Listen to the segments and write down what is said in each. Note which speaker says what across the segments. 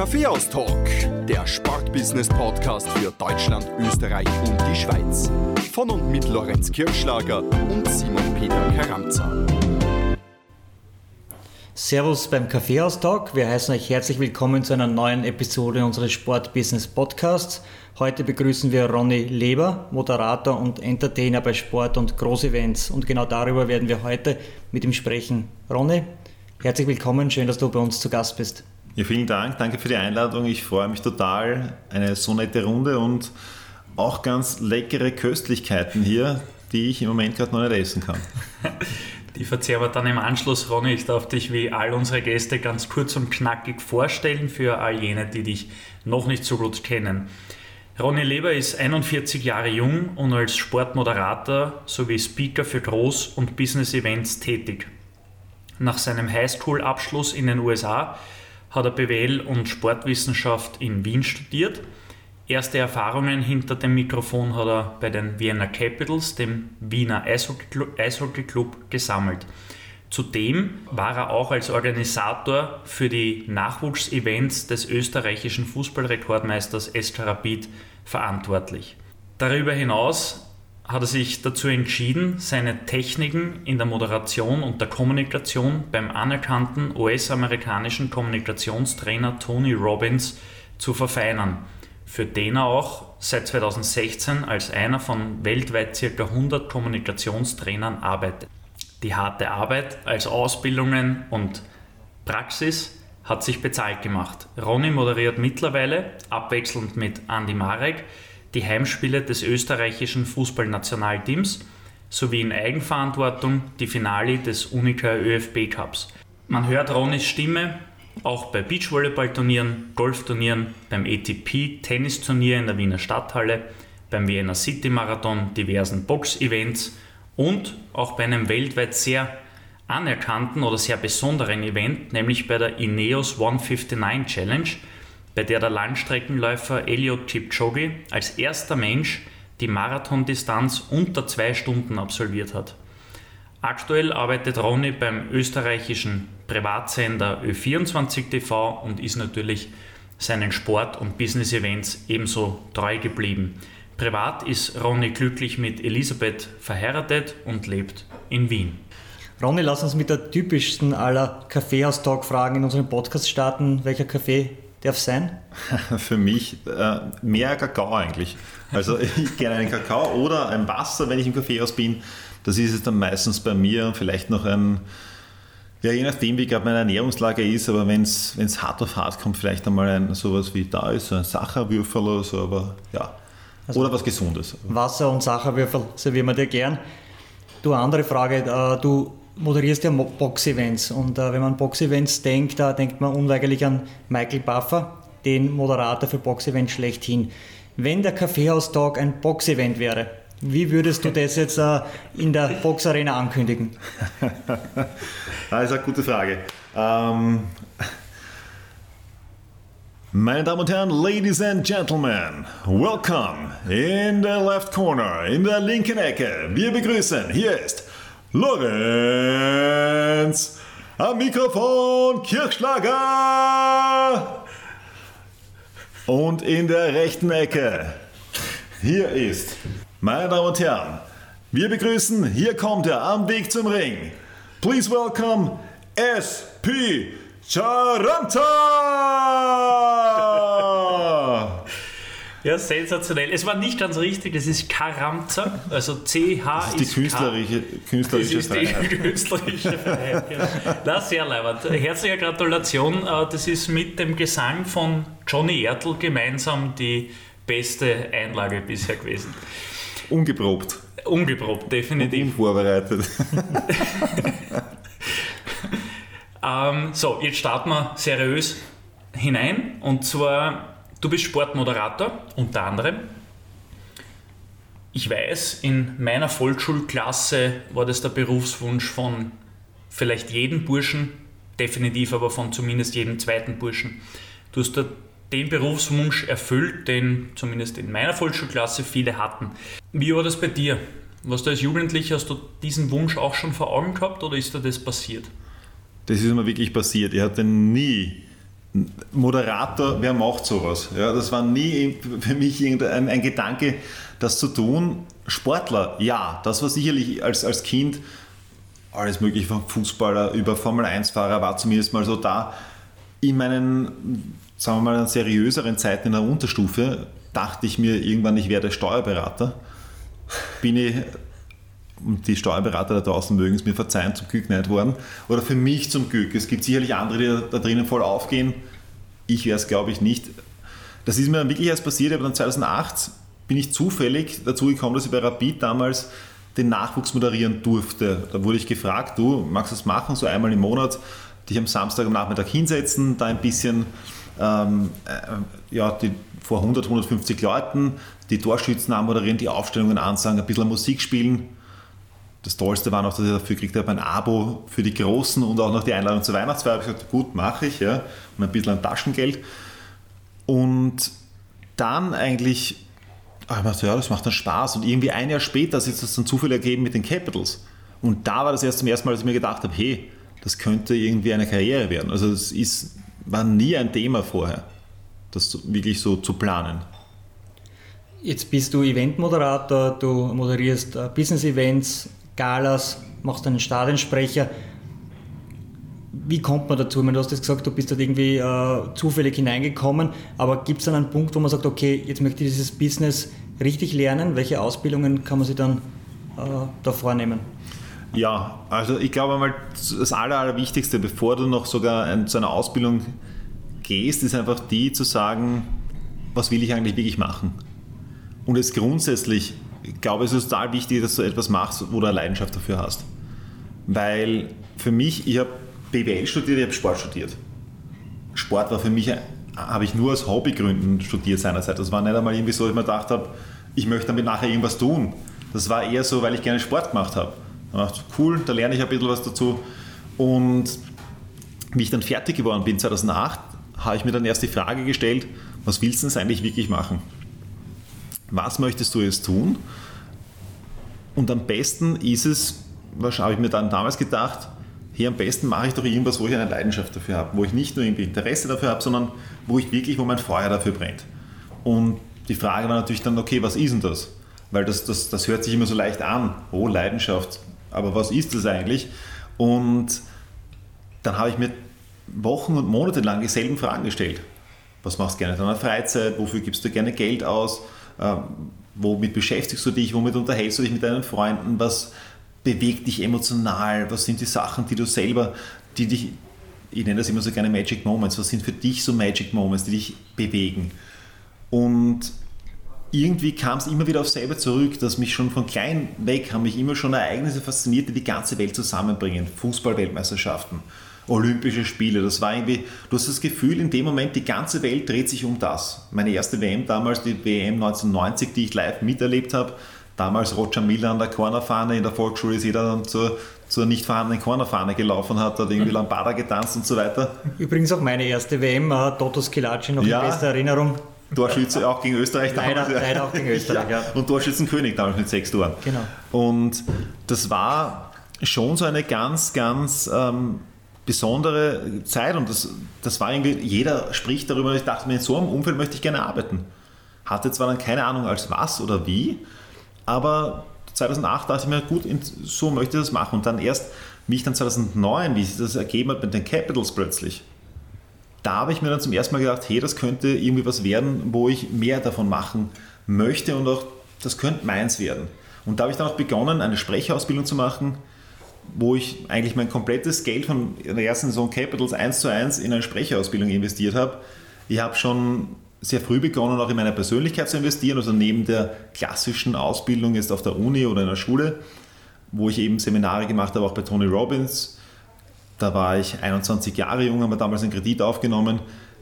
Speaker 1: Kaffeehaus-Talk, der Sportbusiness-Podcast für Deutschland, Österreich und die Schweiz. Von und mit Lorenz Kirschlager und Simon Peter Karamza.
Speaker 2: Servus beim Kaffeehaus-Talk. Wir heißen euch herzlich willkommen zu einer neuen Episode unseres Sportbusiness-Podcasts. Heute begrüßen wir Ronny Leber, Moderator und Entertainer bei Sport- und Großevents. Und genau darüber werden wir heute mit ihm sprechen. Ronny, herzlich willkommen. Schön, dass du bei uns zu Gast bist.
Speaker 3: Ja, vielen Dank. Danke für die Einladung. Ich freue mich total. Eine so nette Runde und auch ganz leckere Köstlichkeiten hier, die ich im Moment gerade noch nicht essen kann.
Speaker 4: Die verzehren wir dann im Anschluss, Ronny. Ich darf dich wie all unsere Gäste ganz kurz und knackig vorstellen für all jene, die dich noch nicht so gut kennen. Ronny Leber ist 41 Jahre jung und als Sportmoderator sowie Speaker für Groß- und Business-Events tätig. Nach seinem Highschool-Abschluss in den USA hat er BWL und Sportwissenschaft in Wien studiert. Erste Erfahrungen hinter dem Mikrofon hat er bei den Vienna Capitals, dem Wiener Eishockey-Club, gesammelt. Zudem war er auch als Organisator für die Nachwuchsevents des österreichischen Fußballrekordmeisters SK Rapid verantwortlich. Darüber hinaus hat er sich dazu entschieden, seine Techniken in der Moderation und der Kommunikation beim anerkannten US-amerikanischen Kommunikationstrainer Tony Robbins zu verfeinern, für den er auch seit 2016 als einer von weltweit ca. 100 Kommunikationstrainern arbeitet. Die harte Arbeit als Ausbildungen und Praxis hat sich bezahlt gemacht. Ronny moderiert mittlerweile, abwechselnd mit Andy Marek, die Heimspiele des österreichischen Fußballnationalteams sowie in Eigenverantwortung die Finale des Unica ÖFB Cups. Man hört Ronnys Stimme auch bei Beachvolleyballturnieren, Golfturnieren, beim ATP-Tennisturnier in der Wiener Stadthalle, beim Vienna City Marathon, diversen Box-Events und auch bei einem weltweit sehr anerkannten oder sehr besonderen Event, nämlich bei der Ineos 159 Challenge, bei der der Landstreckenläufer Eliot Kipchoge als erster Mensch die Marathondistanz unter zwei Stunden absolviert hat. Aktuell arbeitet Ronny beim österreichischen Privatsender Ö24 TV und ist natürlich seinen Sport- und Business-Events ebenso treu geblieben. Privat ist Ronny glücklich mit Elisabeth verheiratet und lebt in Wien.
Speaker 2: Ronny, lass uns mit der typischsten aller Kaffeehaus-Talk-Fragen in unserem Podcast starten. Welcher Kaffee darf sein?
Speaker 3: Für mich äh, mehr Kakao eigentlich. Also ich gerne einen Kakao oder ein Wasser, wenn ich im Kaffeehaus bin. Das ist es dann meistens bei mir. Vielleicht noch ein, ja je nachdem wie gerade meine Ernährungslage ist, aber wenn es hart auf hart kommt, vielleicht einmal ein sowas wie da ist, so ein Sacherwürfel oder so, aber ja. Also oder was Gesundes.
Speaker 2: Wasser und Sacherwürfel servieren wir dir gern. Du, andere Frage, äh, du moderierst ja Box-Events und äh, wenn man Box-Events denkt, da denkt man unweigerlich an Michael Buffer, den Moderator für Box-Events schlechthin. Wenn der Kaffeehaus-Talk ein Box-Event wäre, wie würdest du das jetzt äh, in der Boxarena ankündigen?
Speaker 3: das ist eine gute Frage. Ähm, meine Damen und Herren, Ladies and Gentlemen, welcome in the left corner, in der linken Ecke. Wir begrüßen, hier ist Lorenz am Mikrofon Kirchschlager. Und in der rechten Ecke, hier ist, meine Damen und Herren, wir begrüßen, hier kommt er am Weg zum Ring. Please welcome SP Charanta!
Speaker 4: Ja, sensationell. Es war nicht ganz richtig, es ist Karamza, also CH
Speaker 3: das ist die
Speaker 4: ist
Speaker 3: künstlerische, künstlerische
Speaker 4: das ist die künstlerische Freiheit. Genau. Na, sehr leibend. Herzliche Gratulation. Äh, das ist mit dem Gesang von Johnny Ertl gemeinsam die beste Einlage bisher gewesen.
Speaker 3: Ungeprobt.
Speaker 4: Ungeprobt, definitiv.
Speaker 3: Und unvorbereitet.
Speaker 4: ähm, so, jetzt starten wir seriös hinein. Und zwar Du bist Sportmoderator, unter anderem. Ich weiß, in meiner Volksschulklasse war das der Berufswunsch von vielleicht jedem Burschen, definitiv aber von zumindest jedem zweiten Burschen. Du hast den Berufswunsch erfüllt, den zumindest in meiner Volksschulklasse viele hatten. Wie war das bei dir? Was du als Jugendlicher, hast du diesen Wunsch auch schon vor Augen gehabt oder ist dir das passiert?
Speaker 3: Das ist mir wirklich passiert. Ich hatte nie Moderator, wer macht sowas? Ja, das war nie für mich ein, ein Gedanke, das zu tun. Sportler, ja, das war sicherlich als, als Kind alles mögliche von Fußballer über Formel 1-Fahrer war zumindest mal so da. In meinen, sagen wir mal, seriöseren Zeiten in der Unterstufe dachte ich mir irgendwann, ich werde Steuerberater. Bin ich, und die Steuerberater da draußen mögen es mir verzeihen, zum Glück nicht worden. Oder für mich zum Glück. Es gibt sicherlich andere, die da drinnen voll aufgehen. Ich wäre es, glaube ich, nicht. Das ist mir dann wirklich erst passiert, aber dann 2008 bin ich zufällig dazu gekommen, dass ich bei Rapid damals den Nachwuchs moderieren durfte. Da wurde ich gefragt, du magst das machen, so einmal im Monat, dich am Samstag am Nachmittag hinsetzen, da ein bisschen ähm, äh, ja, die, vor 100, 150 Leuten die Torschützen anmoderieren, die Aufstellungen ansagen, ein bisschen Musik spielen. Das Tollste war noch, dass ich dafür gekriegt habe, ein Abo für die Großen und auch noch die Einladung zur Weihnachtsfeier. Ich habe gesagt, gut, mache ich, ja, und ein bisschen an Taschengeld. Und dann eigentlich aber ich dachte, ja, das macht dann Spaß. Und irgendwie ein Jahr später hat sich das dann zufällig ergeben mit den Capitals. Und da war das erst zum ersten Mal, dass ich mir gedacht habe, hey, das könnte irgendwie eine Karriere werden. Also das ist, war nie ein Thema vorher, das wirklich so zu planen.
Speaker 2: Jetzt bist du Eventmoderator, du moderierst äh, Business-Events, Galas, machst einen Stadionsprecher. Wie kommt man dazu? du hast jetzt gesagt, du bist dort irgendwie äh, zufällig hineingekommen, aber gibt es dann einen Punkt, wo man sagt, okay, jetzt möchte ich dieses Business richtig lernen? Welche Ausbildungen kann man sich dann äh, da vornehmen?
Speaker 3: Ja, also ich glaube einmal, das Aller, Allerwichtigste, bevor du noch sogar zu einer Ausbildung gehst, ist einfach die zu sagen, was will ich eigentlich wirklich machen? Und es grundsätzlich, ich glaube, es ist total wichtig, dass du etwas machst, wo du eine Leidenschaft dafür hast. Weil für mich, ich habe BWL studiert, ich habe Sport studiert. Sport war für mich, habe ich nur aus Hobbygründen studiert seinerzeit. Das war nicht einmal irgendwie so, dass ich mir gedacht habe, ich möchte damit nachher irgendwas tun. Das war eher so, weil ich gerne Sport gemacht habe. Da dachte cool, da lerne ich ein bisschen was dazu. Und wie ich dann fertig geworden bin, 2008, habe ich mir dann erst die Frage gestellt, was willst du denn eigentlich wirklich machen? Was möchtest du jetzt tun? Und am besten ist es, was habe ich mir dann damals gedacht, hey, am besten mache ich doch irgendwas, wo ich eine Leidenschaft dafür habe, wo ich nicht nur irgendwie Interesse dafür habe, sondern wo ich wirklich, wo mein Feuer dafür brennt. Und die Frage war natürlich dann, okay, was ist denn das? Weil das, das, das hört sich immer so leicht an, oh, Leidenschaft, aber was ist das eigentlich? Und dann habe ich mir Wochen und Monate lang dieselben Fragen gestellt. Was machst du gerne in deiner Freizeit? Wofür gibst du gerne Geld aus? Ähm, womit beschäftigst du dich? Womit unterhältst du dich mit deinen Freunden? Was, bewegt dich emotional? Was sind die Sachen, die du selber, die dich, ich nenne das immer so gerne Magic Moments, was sind für dich so Magic Moments, die dich bewegen? Und irgendwie kam es immer wieder auf selber zurück, dass mich schon von klein weg haben mich immer schon Ereignisse fasziniert, die die ganze Welt zusammenbringen. Fußballweltmeisterschaften, Olympische Spiele, das war irgendwie, du hast das Gefühl, in dem Moment, die ganze Welt dreht sich um das. Meine erste WM damals, die WM 1990, die ich live miterlebt habe, damals Roger Miller an der Cornerfahne in der Volksschule ist jeder dann zur, zur nicht vorhandenen Cornerfahne gelaufen hat, hat irgendwie Lambada getanzt und so weiter.
Speaker 2: Übrigens auch meine erste WM, uh, Toto Skilacci noch ja. in bester Erinnerung.
Speaker 3: Torschütze auch gegen Österreich
Speaker 2: damals. Leider, leider auch gegen Österreich, ja. ja.
Speaker 3: Und Torschützenkönig damals mit sechs Toren.
Speaker 2: Genau.
Speaker 3: Und das war schon so eine ganz, ganz ähm, besondere Zeit und das, das war irgendwie, jeder spricht darüber, ich dachte mir, in so einem Umfeld möchte ich gerne arbeiten. Hatte zwar dann keine Ahnung als was oder wie, aber 2008 dachte ich mir, gut, so möchte ich das machen. Und dann erst, wie ich dann 2009, wie sich das ergeben hat mit den Capitals plötzlich, da habe ich mir dann zum ersten Mal gedacht, hey, das könnte irgendwie was werden, wo ich mehr davon machen möchte und auch, das könnte meins werden. Und da habe ich dann auch begonnen, eine Sprechausbildung zu machen, wo ich eigentlich mein komplettes Geld von der ersten Saison Capitals 1 zu 1 in eine Sprechausbildung investiert habe. Ich habe schon sehr früh begonnen, auch in meine Persönlichkeit zu investieren, also neben der klassischen Ausbildung jetzt auf der Uni oder in der Schule, wo ich eben Seminare gemacht habe, auch bei Tony Robbins. Da war ich 21 Jahre jung, habe damals einen Kredit aufgenommen.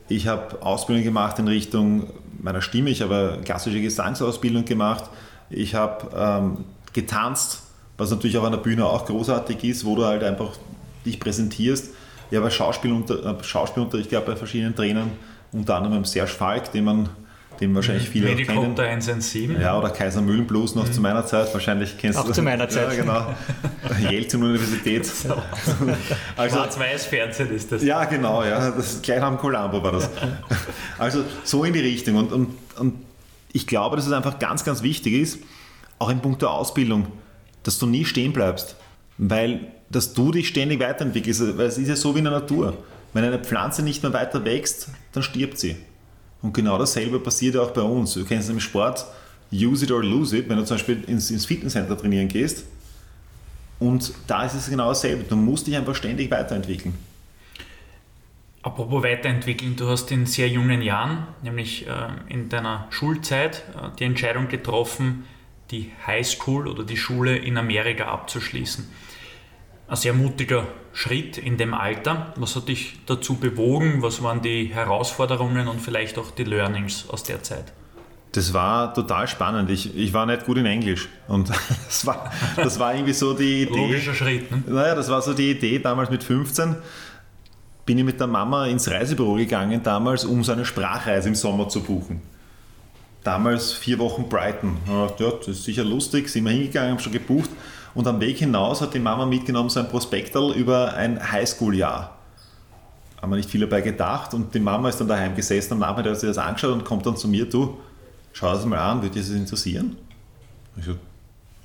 Speaker 3: Ich habe Ausbildung gemacht in Richtung meiner Stimme, ich habe eine klassische Gesangsausbildung gemacht. Ich habe ähm, getanzt, was natürlich auch an der Bühne auch großartig ist, wo du halt einfach dich präsentierst. Ich habe Schauspielunter, Schauspielunterricht gehabt bei verschiedenen Trainern unter anderem Serge Falk, den man den wahrscheinlich viele
Speaker 4: auch kennen. 117.
Speaker 3: Ja, oder Kaiser Mühlenblues noch mhm. zu meiner Zeit, wahrscheinlich kennst
Speaker 2: auch du. Auch zu meiner Zeit.
Speaker 3: Ja, genau. Jelzin-Universität.
Speaker 4: also, Schwarz-Weiß-Fernsehen ist das.
Speaker 3: Ja, genau, ja. Das, gleich am Colombo war das. Also so in die Richtung. Und, und, und ich glaube, dass es einfach ganz, ganz wichtig ist, auch in puncto Ausbildung, dass du nie stehen bleibst. Weil, dass du dich ständig weiterentwickelst. Weil es ist ja so wie in der Natur. Wenn eine Pflanze nicht mehr weiter wächst, dann stirbt sie. Und genau dasselbe passiert auch bei uns. Du kennst im Sport, use it or lose it, wenn du zum Beispiel ins, ins Fitnesscenter trainieren gehst. Und da ist es genau dasselbe. Du musst dich einfach ständig weiterentwickeln.
Speaker 4: Apropos weiterentwickeln, du hast in sehr jungen Jahren, nämlich äh, in deiner Schulzeit, äh, die Entscheidung getroffen, die Highschool oder die Schule in Amerika abzuschließen ein sehr mutiger Schritt in dem Alter. Was hat dich dazu bewogen? Was waren die Herausforderungen und vielleicht auch die Learnings aus der Zeit?
Speaker 3: Das war total spannend. Ich, ich war nicht gut in Englisch. Und das war, das war irgendwie so die Idee.
Speaker 4: Logischer Schritt, ne?
Speaker 3: Naja, das war so die Idee damals mit 15. Bin ich mit der Mama ins Reisebüro gegangen, damals, um so eine Sprachreise im Sommer zu buchen. Damals vier Wochen Brighton. Ja, das ist sicher lustig, sind wir hingegangen, haben schon gebucht. Und am Weg hinaus hat die Mama mitgenommen so ein Prospektal über ein Highschool-Jahr. Haben wir nicht viel dabei gedacht und die Mama ist dann daheim gesessen am Nachmittag hat sich das angeschaut und kommt dann zu mir, du, schau das mal an, würde dich das interessieren? Ich so,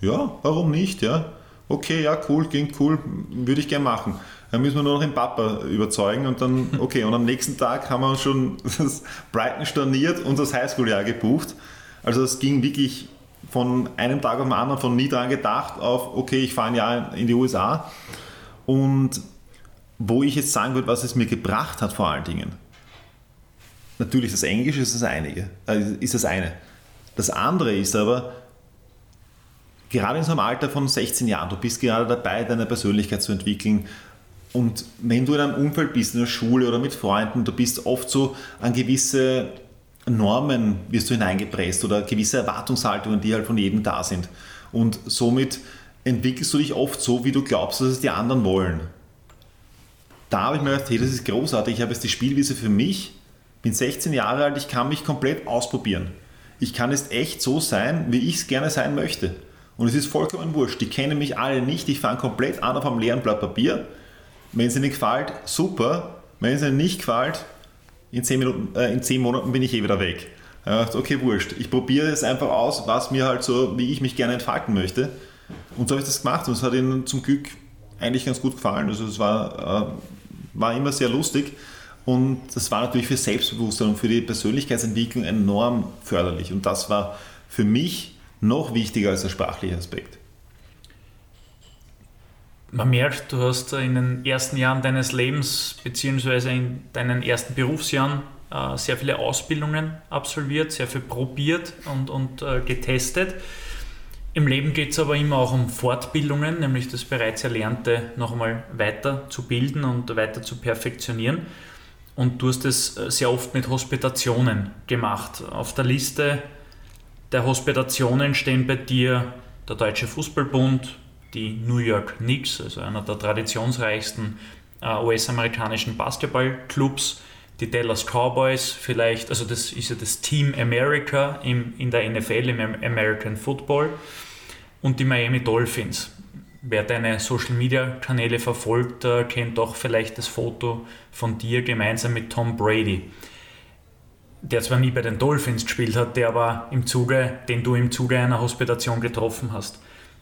Speaker 3: ja, warum nicht, ja? Okay, ja, cool, klingt cool, würde ich gerne machen. Dann müssen wir nur noch den Papa überzeugen und dann, okay, und am nächsten Tag haben wir uns schon das Brighton storniert und das Highschool-Jahr gebucht. Also es ging wirklich von einem Tag auf den anderen, von nie dran gedacht, auf, okay, ich fahre ein Jahr in die USA. Und wo ich jetzt sagen würde, was es mir gebracht hat vor allen Dingen. Natürlich das Englische ist das, einige, äh, ist das eine. Das andere ist aber, gerade in so einem Alter von 16 Jahren, du bist gerade dabei, deine Persönlichkeit zu entwickeln. Und wenn du in einem Umfeld bist, in der Schule oder mit Freunden, du bist oft so an gewisse Normen wirst du hineingepresst oder gewisse Erwartungshaltungen, die halt von jedem da sind. Und somit entwickelst du dich oft so, wie du glaubst, dass es die anderen wollen. Da habe ich mir gedacht, hey, das ist großartig, ich habe jetzt die Spielwiese für mich, bin 16 Jahre alt, ich kann mich komplett ausprobieren. Ich kann jetzt echt so sein, wie ich es gerne sein möchte. Und es ist vollkommen wurscht. Die kennen mich alle nicht. Ich fange komplett an auf einem leeren Blatt Papier. Wenn es ihnen gefällt, super. Wenn es ihnen nicht gefällt, in zehn, Minuten, äh, in zehn Monaten bin ich eh wieder weg. Okay, wurscht. Ich probiere es einfach aus, was mir halt so, wie ich mich gerne entfalten möchte. Und so habe ich das gemacht und es hat ihnen zum Glück eigentlich ganz gut gefallen. Also es war, äh, war immer sehr lustig und das war natürlich für Selbstbewusstsein und für die Persönlichkeitsentwicklung enorm förderlich. Und das war für mich noch wichtiger als der sprachliche Aspekt.
Speaker 4: Man merkt, du hast in den ersten Jahren deines Lebens beziehungsweise in deinen ersten Berufsjahren äh, sehr viele Ausbildungen absolviert, sehr viel probiert und, und äh, getestet. Im Leben geht es aber immer auch um Fortbildungen, nämlich das bereits Erlernte noch einmal weiter zu bilden und weiter zu perfektionieren. Und du hast es äh, sehr oft mit Hospitationen gemacht. Auf der Liste der Hospitationen stehen bei dir der Deutsche Fußballbund, die New York Knicks, also einer der traditionsreichsten äh, US-amerikanischen Basketballclubs, die Dallas Cowboys vielleicht, also das ist ja das Team America im, in der NFL, im American Football und die Miami Dolphins. Wer deine Social Media Kanäle verfolgt, äh, kennt auch vielleicht das Foto von dir gemeinsam mit Tom Brady. Der zwar nie bei den Dolphins gespielt hat, der aber im Zuge, den du im Zuge einer Hospitation getroffen hast.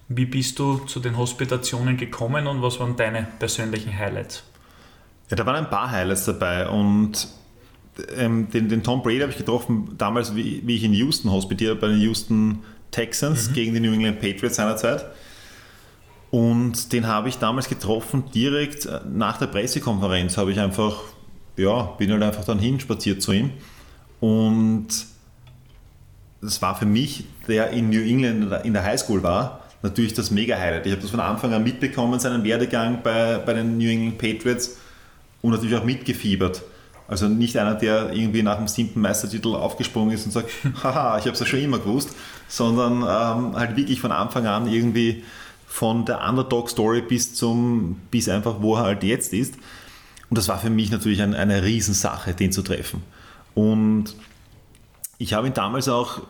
Speaker 4: Wie bist du zu den Hospitationen gekommen und was waren deine persönlichen Highlights?
Speaker 3: Ja, da waren ein paar Highlights dabei und ähm, den, den, Tom Brady habe ich getroffen damals, wie, wie ich in Houston hospitiert bei den Houston Texans mhm. gegen die New England Patriots seinerzeit. Und den habe ich damals getroffen, direkt äh, nach der Pressekonferenz habe ich einfach, ja, bin halt einfach dann hinspaziert zu ihm. Und das war für mich, der in New England in der Highschool war, natürlich das Mega-Highlight. Ich habe das von Anfang an mitbekommen, seinen Werdegang bei, bei den New England Patriots und natürlich auch mitgefiebert. Also nicht einer, der irgendwie nach dem siebten Meistertitel aufgesprungen ist und sagt, haha, ich habe es ja schon immer gewusst, sondern ähm, halt wirklich von Anfang an irgendwie von der Underdog-Story bis zum, bis einfach, wo er halt jetzt ist. Und das war für mich natürlich ein, eine Riesensache, den zu treffen. Und ich habe ihn damals auch,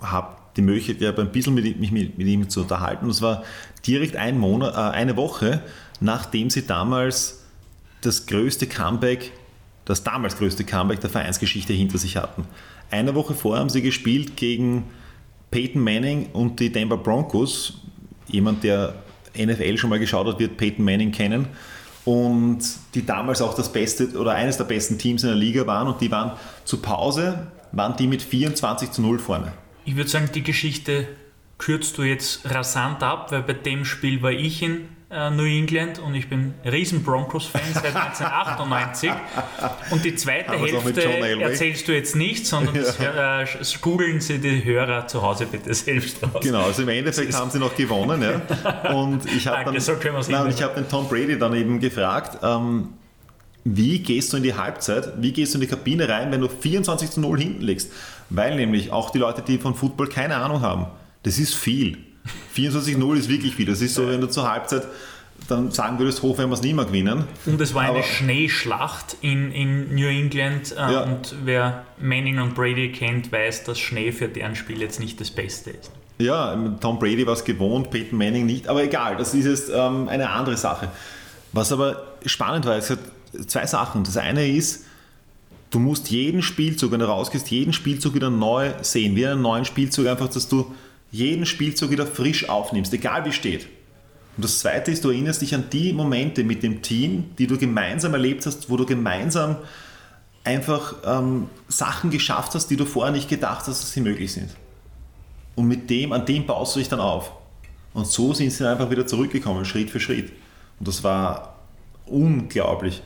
Speaker 3: habe die Möglichkeit gehabt, ein bisschen mit, mich mit, mit ihm zu unterhalten. Das war direkt ein Monat, äh, eine Woche, nachdem sie damals das größte Comeback, das damals größte Comeback der Vereinsgeschichte hinter sich hatten. Eine Woche vorher haben sie gespielt gegen Peyton Manning und die Denver Broncos. Jemand, der NFL schon mal geschaut hat, wird Peyton Manning kennen. Und die damals auch das beste oder eines der besten Teams in der Liga waren. Und die waren zur Pause, waren die mit 24 zu 0 vorne.
Speaker 4: Ich würde sagen, die Geschichte kürzt du jetzt rasant ab, weil bei dem Spiel war ich in äh, New England und ich bin riesen Broncos-Fan seit 1998. Und die zweite Hälfte erzählst du jetzt nicht, sondern ja. das, äh, googeln sie die Hörer zu Hause bitte selbst
Speaker 3: raus. Genau, also im Endeffekt haben sie noch gewonnen. Ja. Und ich habe dann, so hab den Tom Brady dann eben gefragt, ähm, wie gehst du in die Halbzeit, wie gehst du in die Kabine rein, wenn du 24 zu 0 hinten liegst? Weil nämlich auch die Leute, die von Football keine Ahnung haben, das ist viel. 24-0 ist wirklich viel. Das ist so, wenn du zur Halbzeit dann sagen würdest, hoch werden wir es nie mehr gewinnen.
Speaker 4: Und es war eine Aber, Schneeschlacht in, in New England. Äh, ja. Und wer Manning und Brady kennt, weiß, dass Schnee für deren Spiel jetzt nicht das Beste ist.
Speaker 3: Ja, Tom Brady war es gewohnt, Peyton Manning nicht. Aber egal, das ist jetzt ähm, eine andere Sache. Was aber spannend war, es hat zwei Sachen. Das eine ist, du musst jeden Spielzug, wenn du rausgehst, jeden Spielzug wieder neu sehen. Wie einen neuen Spielzug, einfach, dass du jeden Spielzug wieder frisch aufnimmst, egal wie steht. Und das Zweite ist, du erinnerst dich an die Momente mit dem Team, die du gemeinsam erlebt hast, wo du gemeinsam einfach ähm, Sachen geschafft hast, die du vorher nicht gedacht hast, dass sie möglich sind. Und mit dem, an dem baust du dich dann auf. Und so sind sie einfach wieder zurückgekommen, Schritt für Schritt. Und das war unglaublich.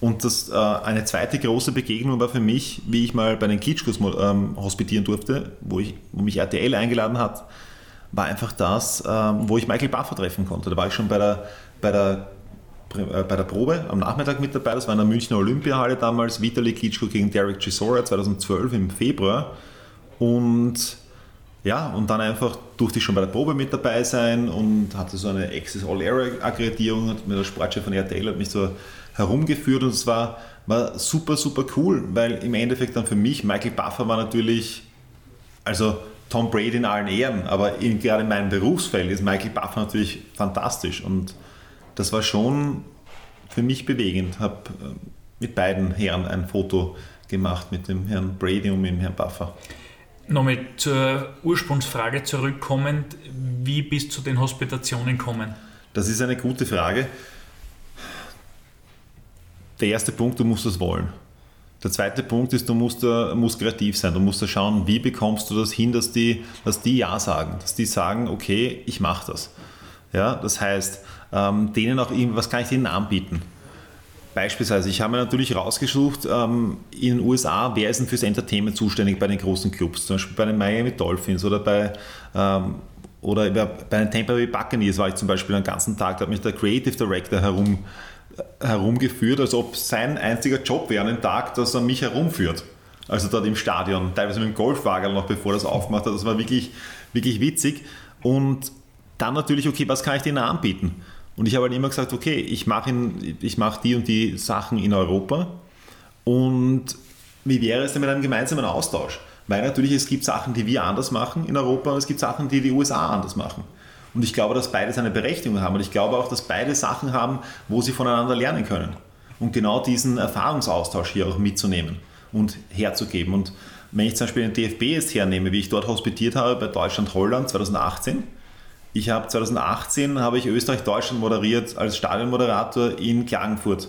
Speaker 3: Und das, äh, eine zweite große Begegnung war für mich, wie ich mal bei den Kitschkos ähm, hospitieren durfte, wo, ich, wo mich RTL eingeladen hat, war einfach das, ähm, wo ich Michael Buffer treffen konnte. Da war ich schon bei der, bei der, äh, bei der Probe am Nachmittag mit dabei. Das war in der Münchner Olympiahalle damals. Vitali Kitschko gegen Derek Chisora 2012 im Februar. Und ja, und dann einfach durfte ich schon bei der Probe mit dabei sein und hatte so eine Access All Air Akkreditierung mit der Sportchef von RTL hat mich so herumgeführt und es war, war super, super cool, weil im Endeffekt dann für mich Michael Buffer war natürlich, also Tom Brady in allen Ehren, aber in, gerade in meinem Berufsfeld ist Michael Buffer natürlich fantastisch und das war schon für mich bewegend. Habe äh, mit beiden Herren ein Foto gemacht, mit dem Herrn Brady und mit dem Herrn Buffer.
Speaker 4: Nochmal zur Ursprungsfrage zurückkommend, wie bist du zu den Hospitationen gekommen?
Speaker 3: Das ist eine gute Frage der erste Punkt, du musst es wollen. Der zweite Punkt ist, du musst, uh, musst kreativ sein. Du musst da schauen, wie bekommst du das hin, dass die, dass die Ja sagen. Dass die sagen, okay, ich mache das. Ja, das heißt, ähm, denen auch, was kann ich denen anbieten? Beispielsweise, ich habe mir natürlich rausgesucht, ähm, in den USA, wer ist denn fürs Entertainment zuständig bei den großen Clubs? Zum Beispiel bei den Miami Dolphins oder bei, ähm, oder bei den Tampa Bay Buccaneers war ich zum Beispiel den ganzen Tag, da hat mich der Creative Director herum herumgeführt, als ob sein einziger Job wäre an dem Tag, dass er mich herumführt. Also dort im Stadion, teilweise mit dem Golfwagen noch, bevor das aufgemacht hat. Das war wirklich, wirklich witzig. Und dann natürlich, okay, was kann ich denen anbieten? Und ich habe halt immer gesagt, okay, ich mache mach die und die Sachen in Europa. Und wie wäre es denn mit einem gemeinsamen Austausch? Weil natürlich, es gibt Sachen, die wir anders machen in Europa und es gibt Sachen, die die USA anders machen. Und ich glaube, dass beide seine Berechtigung haben. Und ich glaube auch, dass beide Sachen haben, wo sie voneinander lernen können. Und genau diesen Erfahrungsaustausch hier auch mitzunehmen und herzugeben. Und wenn ich zum Beispiel den DFB jetzt hernehme, wie ich dort hospitiert habe bei Deutschland-Holland 2018, ich habe 2018 habe ich Österreich-Deutschland moderiert als Stadionmoderator in Klagenfurt.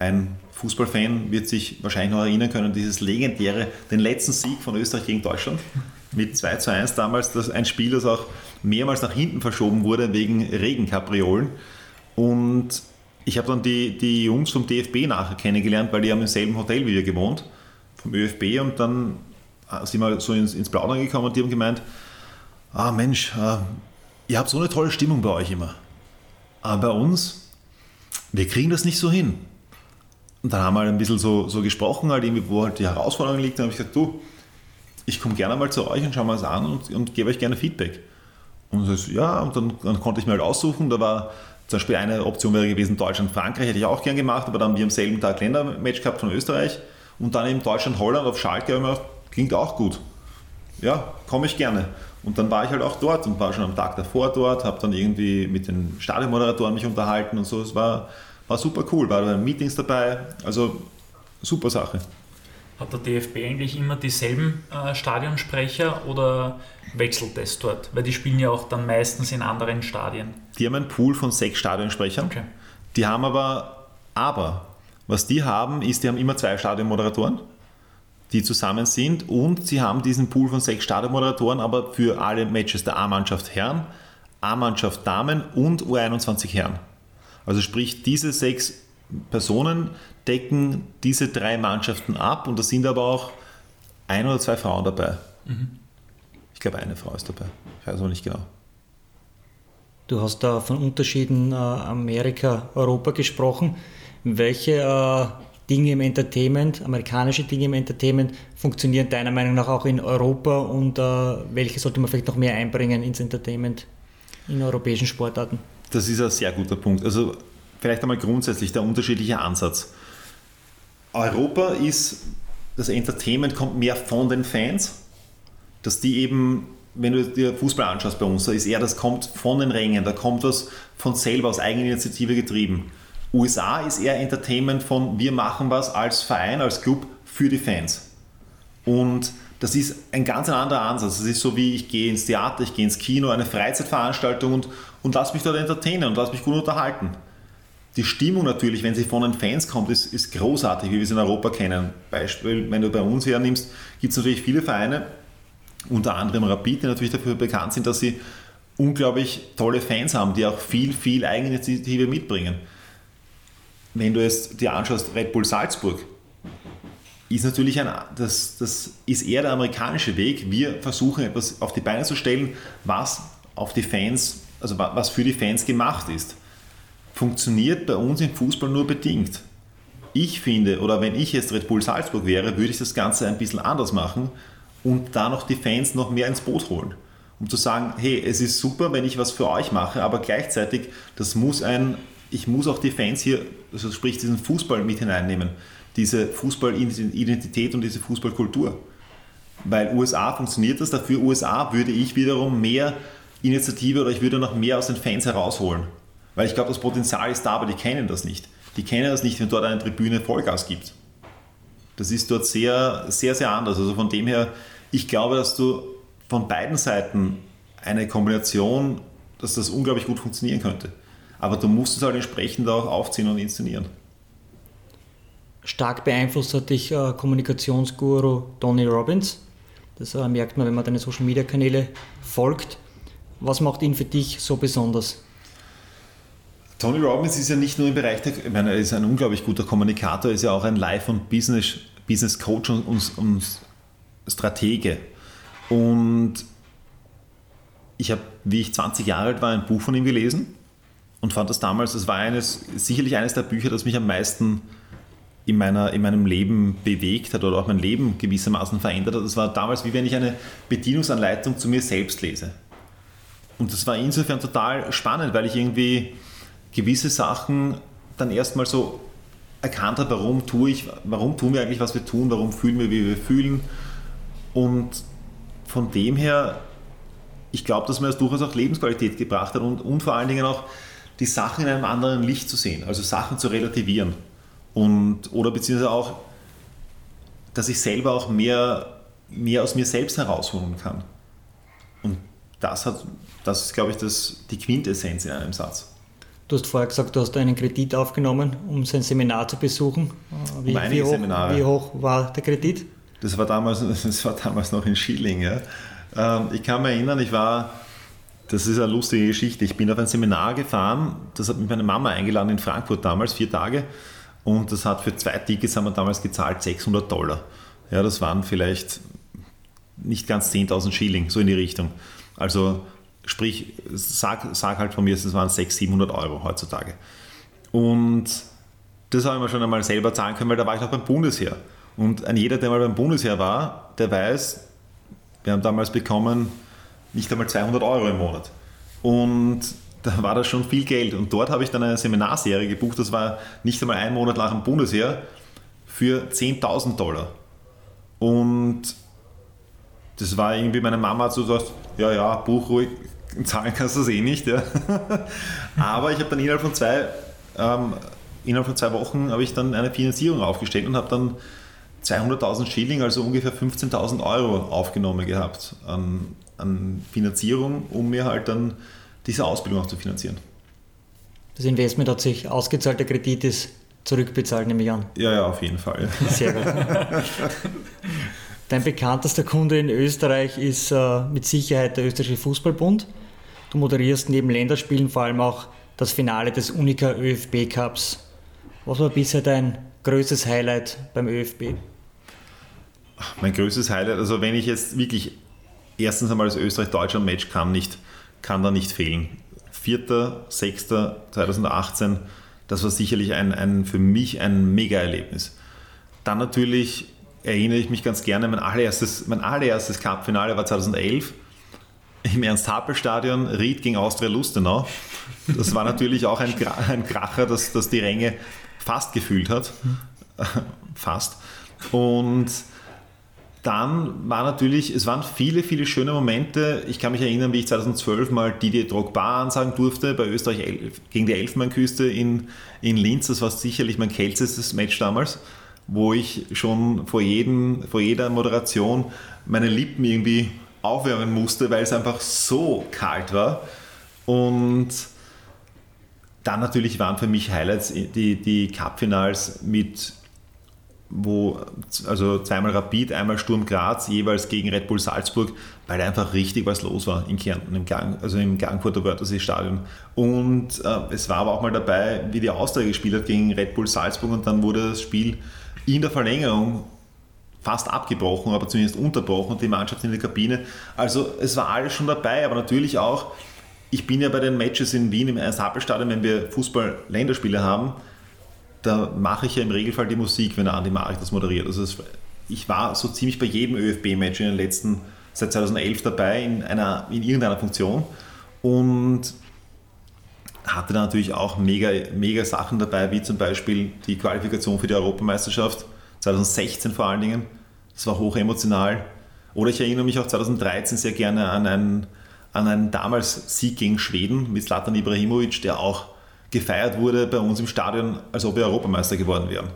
Speaker 3: Ein Fußballfan wird sich wahrscheinlich noch erinnern können, dieses legendäre, den letzten Sieg von Österreich gegen Deutschland mit 2 zu 1 damals, das ein Spiel, das auch mehrmals nach hinten verschoben wurde wegen Regenkapriolen. Und ich habe dann die, die Jungs vom DFB nachher kennengelernt, weil die haben im selben Hotel wie wir gewohnt, vom ÖFB. Und dann sind wir so ins, ins Plaudern gekommen und die haben gemeint, ah Mensch, äh, ihr habt so eine tolle Stimmung bei euch immer. Aber bei uns, wir kriegen das nicht so hin. Und dann haben wir halt ein bisschen so, so gesprochen, halt irgendwie, wo halt die Herausforderung liegt. Dann habe ich gesagt, du, ich komme gerne mal zu euch und schaue mal es an und, und gebe euch gerne Feedback. Und das, ja, und dann, dann, konnte ich mir halt aussuchen. Da war zum Beispiel eine Option wäre gewesen Deutschland-Frankreich, hätte ich auch gern gemacht, aber dann haben wir am selben Tag Ländermatch gehabt von Österreich und dann eben Deutschland-Holland auf Schalke haben klingt auch gut. Ja, komme ich gerne. Und dann war ich halt auch dort und war schon am Tag davor dort, habe dann irgendwie mit den Stadionmoderatoren mich unterhalten und so. Es war, war super cool, war da Meetings dabei, also super Sache.
Speaker 4: Hat der DFB eigentlich immer dieselben äh, Stadionsprecher oder wechselt es dort? Weil die spielen ja auch dann meistens in anderen Stadien.
Speaker 3: Die haben einen Pool von sechs Stadionsprechern.
Speaker 4: Okay.
Speaker 3: Die haben aber, aber, was die haben, ist, die haben immer zwei Stadionmoderatoren, die zusammen sind und sie haben diesen Pool von sechs Stadionmoderatoren, aber für alle Matches der A-Mannschaft Herren, A-Mannschaft Damen und U21 Herren. Also sprich, diese sechs Personen decken diese drei Mannschaften ab und da sind aber auch ein oder zwei Frauen dabei. Mhm. Ich glaube, eine Frau ist dabei. Ich weiß aber nicht genau.
Speaker 2: Du hast da von Unterschieden äh, Amerika, Europa gesprochen. Welche äh, Dinge im Entertainment, amerikanische Dinge im Entertainment, funktionieren deiner Meinung nach auch in Europa und äh, welche sollte man vielleicht noch mehr einbringen ins Entertainment in europäischen Sportarten?
Speaker 3: Das ist ein sehr guter Punkt. Also vielleicht einmal grundsätzlich der unterschiedliche Ansatz. Europa ist, das Entertainment kommt mehr von den Fans, dass die eben, wenn du dir Fußball anschaust bei uns, da ist eher, das kommt von den Rängen, da kommt was von selber aus Eigeninitiative getrieben. USA ist eher Entertainment von wir machen was als Verein, als Club für die Fans. Und das ist ein ganz anderer Ansatz. Das ist so wie ich gehe ins Theater, ich gehe ins Kino, eine Freizeitveranstaltung und, und lass mich dort entertainen und lass mich gut unterhalten. Die Stimmung natürlich, wenn sie von den Fans kommt, ist, ist großartig, wie wir es in Europa kennen. Beispiel, wenn du bei uns hernimmst, gibt es natürlich viele Vereine, unter anderem Rapid, die natürlich dafür bekannt sind, dass sie unglaublich tolle Fans haben, die auch viel, viel Eigeninitiative mitbringen. Wenn du es dir anschaust, Red Bull Salzburg, ist natürlich ein, das, das ist eher der amerikanische Weg. Wir versuchen etwas auf die Beine zu stellen, was auf die Fans, also was für die Fans gemacht ist. Funktioniert bei uns im Fußball nur bedingt. Ich finde, oder wenn ich jetzt Red Bull Salzburg wäre, würde ich das Ganze ein bisschen anders machen und da noch die Fans noch mehr ins Boot holen. Um zu sagen, hey, es ist super, wenn ich was für euch mache, aber gleichzeitig, das muss ein, ich muss auch die Fans hier, also sprich diesen Fußball mit hineinnehmen, diese Fußballidentität und diese Fußballkultur. Weil USA funktioniert das, dafür USA würde ich wiederum mehr Initiative oder ich würde noch mehr aus den Fans herausholen. Weil ich glaube, das Potenzial ist da, aber die kennen das nicht. Die kennen das nicht, wenn dort eine Tribüne Vollgas gibt. Das ist dort sehr, sehr, sehr anders. Also von dem her, ich glaube, dass du von beiden Seiten eine Kombination, dass das unglaublich gut funktionieren könnte. Aber du musst es halt entsprechend auch aufziehen und inszenieren.
Speaker 2: Stark beeinflusst hat dich äh, Kommunikationsguru Tony Robbins. Das äh, merkt man, wenn man deine Social Media Kanäle folgt. Was macht ihn für dich so besonders?
Speaker 3: Tony Robbins ist ja nicht nur im Bereich der, ich meine, er ist ein unglaublich guter Kommunikator, er ist ja auch ein Life- und Business, Business Coach und, und, und Stratege. Und ich habe, wie ich 20 Jahre alt war, ein Buch von ihm gelesen und fand das damals, das war eines, sicherlich eines der Bücher, das mich am meisten in, meiner, in meinem Leben bewegt hat oder auch mein Leben gewissermaßen verändert hat. Das war damals wie wenn ich eine Bedienungsanleitung zu mir selbst lese. Und das war insofern total spannend, weil ich irgendwie gewisse Sachen dann erstmal so erkannt habe, warum tue ich, warum tun wir eigentlich, was wir tun, warum fühlen wir, wie wir fühlen. Und von dem her, ich glaube, dass mir das durchaus auch Lebensqualität gebracht hat und, und vor allen Dingen auch die Sachen in einem anderen Licht zu sehen, also Sachen zu relativieren. Und, oder beziehungsweise auch, dass ich selber auch mehr, mehr aus mir selbst herausholen kann. Und das, hat, das ist, glaube ich, das, die Quintessenz in einem Satz.
Speaker 2: Du hast vorher gesagt, du hast einen Kredit aufgenommen, um sein Seminar zu besuchen.
Speaker 3: Wie, um wie,
Speaker 2: hoch,
Speaker 3: Seminare.
Speaker 2: wie hoch war der Kredit?
Speaker 3: Das war damals, das war damals noch in Schilling. Ja. Ähm, ich kann mich erinnern, ich war, das ist eine lustige Geschichte, ich bin auf ein Seminar gefahren, das hat mich meine Mama eingeladen in Frankfurt damals, vier Tage. Und das hat für zwei Tickets, haben wir damals gezahlt, 600 Dollar. Ja, das waren vielleicht nicht ganz 10.000 Schilling, so in die Richtung. Also Sprich, sag, sag halt von mir, es waren 600, 700 Euro heutzutage. Und das habe ich mir schon einmal selber zahlen können, weil da war ich noch beim Bundesheer. Und ein jeder, der mal beim Bundesheer war, der weiß, wir haben damals bekommen nicht einmal 200 Euro im Monat. Und da war das schon viel Geld. Und dort habe ich dann eine Seminarserie gebucht, das war nicht einmal ein Monat nach dem Bundesheer, für 10.000 Dollar. Und das war irgendwie, meine Mama hat so gesagt, ja, ja, Buch ruhig, zahlen kannst du es eh nicht. Ja. Aber ich habe dann innerhalb von zwei, ähm, innerhalb von zwei Wochen habe ich dann eine Finanzierung aufgestellt und habe dann 200.000 Schilling, also ungefähr 15.000 Euro aufgenommen gehabt an, an Finanzierung, um mir halt dann diese Ausbildung auch zu finanzieren.
Speaker 2: Das Investment hat sich ausgezahlt, der Kredit ist zurückbezahlt, nehme ich an.
Speaker 3: Ja, ja, auf jeden Fall. Sehr gut.
Speaker 2: Dein bekanntester Kunde in Österreich ist äh, mit Sicherheit der Österreichische Fußballbund. Du moderierst neben Länderspielen vor allem auch das Finale des Unica ÖFB Cups. Was war bisher dein größtes Highlight beim ÖFB?
Speaker 3: Mein größtes Highlight, also wenn ich jetzt wirklich erstens einmal das Österreich-Deutschland-Match kann, nicht, kann da nicht fehlen. 4.6.2018, das war sicherlich ein, ein, für mich ein Mega-Erlebnis. Dann natürlich erinnere ich mich ganz gerne, mein allererstes, mein allererstes Cup-Finale war 2011 im Ernst-Happel-Stadion, Ried gegen Austria Lustenau. Das war natürlich auch ein, ein Kracher, das, das die Ränge fast gefühlt hat. fast. Und dann war natürlich, es waren viele, viele schöne Momente. Ich kann mich erinnern, wie ich 2012 mal Didier Drogba ansagen durfte bei Österreich gegen die Elfenbeinküste in, in Linz. Das war sicherlich mein kältestes Match damals, wo ich schon vor, jedem, vor jeder Moderation meine Lippen irgendwie aufwärmen musste, weil es einfach so kalt war. Und dann natürlich waren für mich Highlights die, die Cup-Finals mit wo also zweimal Rapid, einmal Sturm Graz, jeweils gegen Red Bull Salzburg, weil einfach richtig was los war in Kärnten, im Gang, also im Gangfurter Wörthersee Stadion. Und äh, es war aber auch mal dabei, wie die Austria gespielt hat gegen Red Bull Salzburg und dann wurde das Spiel in der Verlängerung fast abgebrochen, aber zumindest unterbrochen die Mannschaft in der Kabine. Also es war alles schon dabei, aber natürlich auch, ich bin ja bei den Matches in Wien im Ernst-Happel-Stadion, wenn wir Fußball-Länderspiele haben, da mache ich ja im Regelfall die Musik, wenn Andi Marek das moderiert. Also es, ich war so ziemlich bei jedem ÖFB-Match in den letzten, seit 2011 dabei, in, einer, in irgendeiner Funktion und hatte da natürlich auch mega, mega Sachen dabei, wie zum Beispiel die Qualifikation für die Europameisterschaft 2016 vor allen Dingen. Das war hoch emotional. Oder ich erinnere mich auch 2013 sehr gerne an einen, an einen damals Sieg gegen Schweden mit Zlatan Ibrahimovic, der auch gefeiert wurde bei uns im Stadion, als ob wir Europameister geworden wären.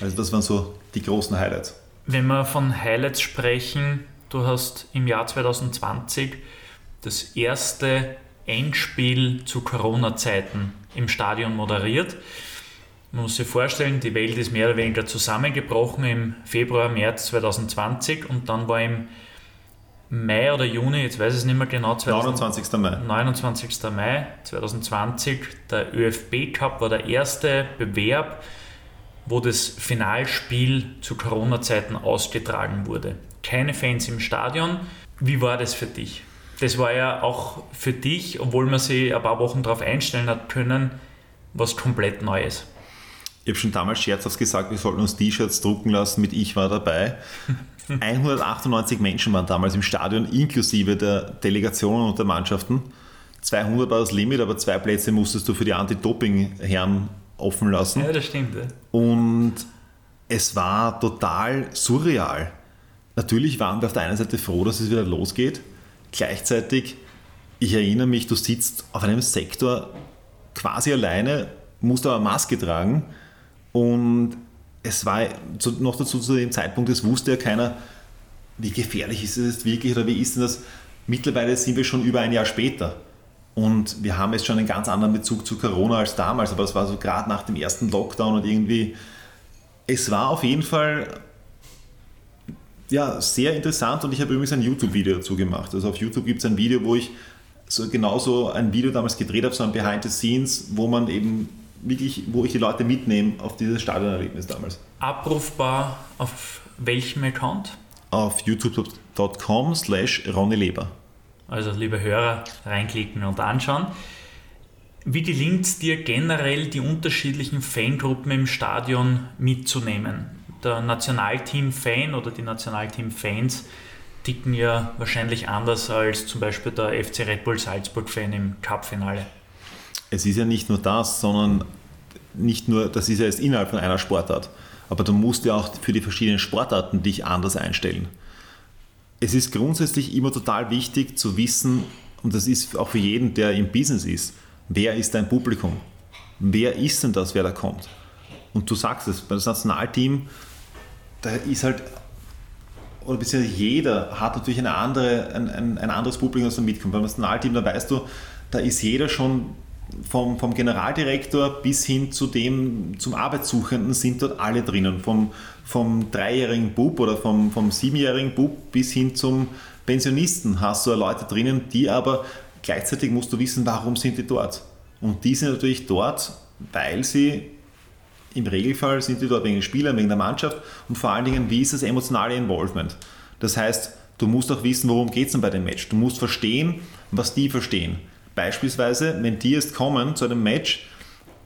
Speaker 3: Also das waren so die großen Highlights.
Speaker 4: Wenn wir von Highlights sprechen, du hast im Jahr 2020 das erste Endspiel zu Corona-Zeiten im Stadion moderiert. Man muss sich vorstellen, die Welt ist mehr oder weniger zusammengebrochen im Februar, März 2020 und dann war im Mai oder Juni, jetzt weiß ich es nicht mehr genau.
Speaker 3: 2000, 29. Mai.
Speaker 4: 29. Mai 2020. Der ÖFB Cup war der erste Bewerb, wo das Finalspiel zu Corona-Zeiten ausgetragen wurde. Keine Fans im Stadion. Wie war das für dich? Das war ja auch für dich, obwohl man sich ein paar Wochen darauf einstellen hat können, was komplett Neues.
Speaker 3: Ich habe schon damals scherzhaft gesagt, wir sollten uns T-Shirts drucken lassen mit Ich war dabei. 198 Menschen waren damals im Stadion, inklusive der Delegationen und der Mannschaften. 200 war das Limit, aber zwei Plätze musstest du für die Anti-Doping-Herren offen lassen.
Speaker 4: Ja, das stimmt. Ja.
Speaker 3: Und es war total surreal. Natürlich waren wir auf der einen Seite froh, dass es wieder losgeht. Gleichzeitig, ich erinnere mich, du sitzt auf einem Sektor quasi alleine, musst aber Maske tragen und es war noch dazu zu dem Zeitpunkt, es wusste ja keiner, wie gefährlich ist es wirklich oder wie ist denn das? Mittlerweile sind wir schon über ein Jahr später und wir haben jetzt schon einen ganz anderen Bezug zu Corona als damals, aber es war so gerade nach dem ersten Lockdown und irgendwie, es war auf jeden Fall ja, sehr interessant und ich habe übrigens ein YouTube-Video dazu gemacht. Also auf YouTube gibt es ein Video, wo ich so genauso ein Video damals gedreht habe, so ein Behind the Scenes, wo man eben wirklich, wo ich die Leute mitnehme auf dieses Stadionerlebnis damals.
Speaker 4: Abrufbar auf welchem Account?
Speaker 3: Auf youtube.com slash Ronny Leber.
Speaker 4: Also liebe Hörer, reinklicken und anschauen. Wie gelingt es dir generell, die unterschiedlichen Fangruppen im Stadion mitzunehmen? Der Nationalteam-Fan oder die Nationalteam-Fans ticken ja wahrscheinlich anders als zum Beispiel der FC Red Bull Salzburg-Fan im Cup-Finale
Speaker 3: es ist ja nicht nur das, sondern nicht nur, das ist ja jetzt innerhalb von einer Sportart, aber du musst ja auch für die verschiedenen Sportarten dich anders einstellen. es ist grundsätzlich immer total wichtig zu wissen, und das ist auch für jeden, der im Business ist, wer ist dein Publikum? Wer ist denn das, wer da kommt? Und du sagst es, bei das Nationalteam, da ist halt, oder beziehungsweise jeder hat natürlich eine andere, ein, ein, ein anderes Publikum, das da mitkommt. Beim Nationalteam, da weißt du, da ist jeder schon vom, vom Generaldirektor bis hin zu dem, zum Arbeitssuchenden sind dort alle drinnen. Vom, vom dreijährigen Bub oder vom, vom siebenjährigen Bub bis hin zum Pensionisten hast du Leute drinnen, die aber gleichzeitig musst du wissen, warum sind die dort. Und die sind natürlich dort, weil sie im Regelfall sind die dort wegen den Spielern, wegen der Mannschaft und vor allen Dingen, wie ist das emotionale Involvement. Das heißt, du musst auch wissen, worum geht es denn bei dem Match. Du musst verstehen, was die verstehen. Beispielsweise, wenn die jetzt kommen zu einem Match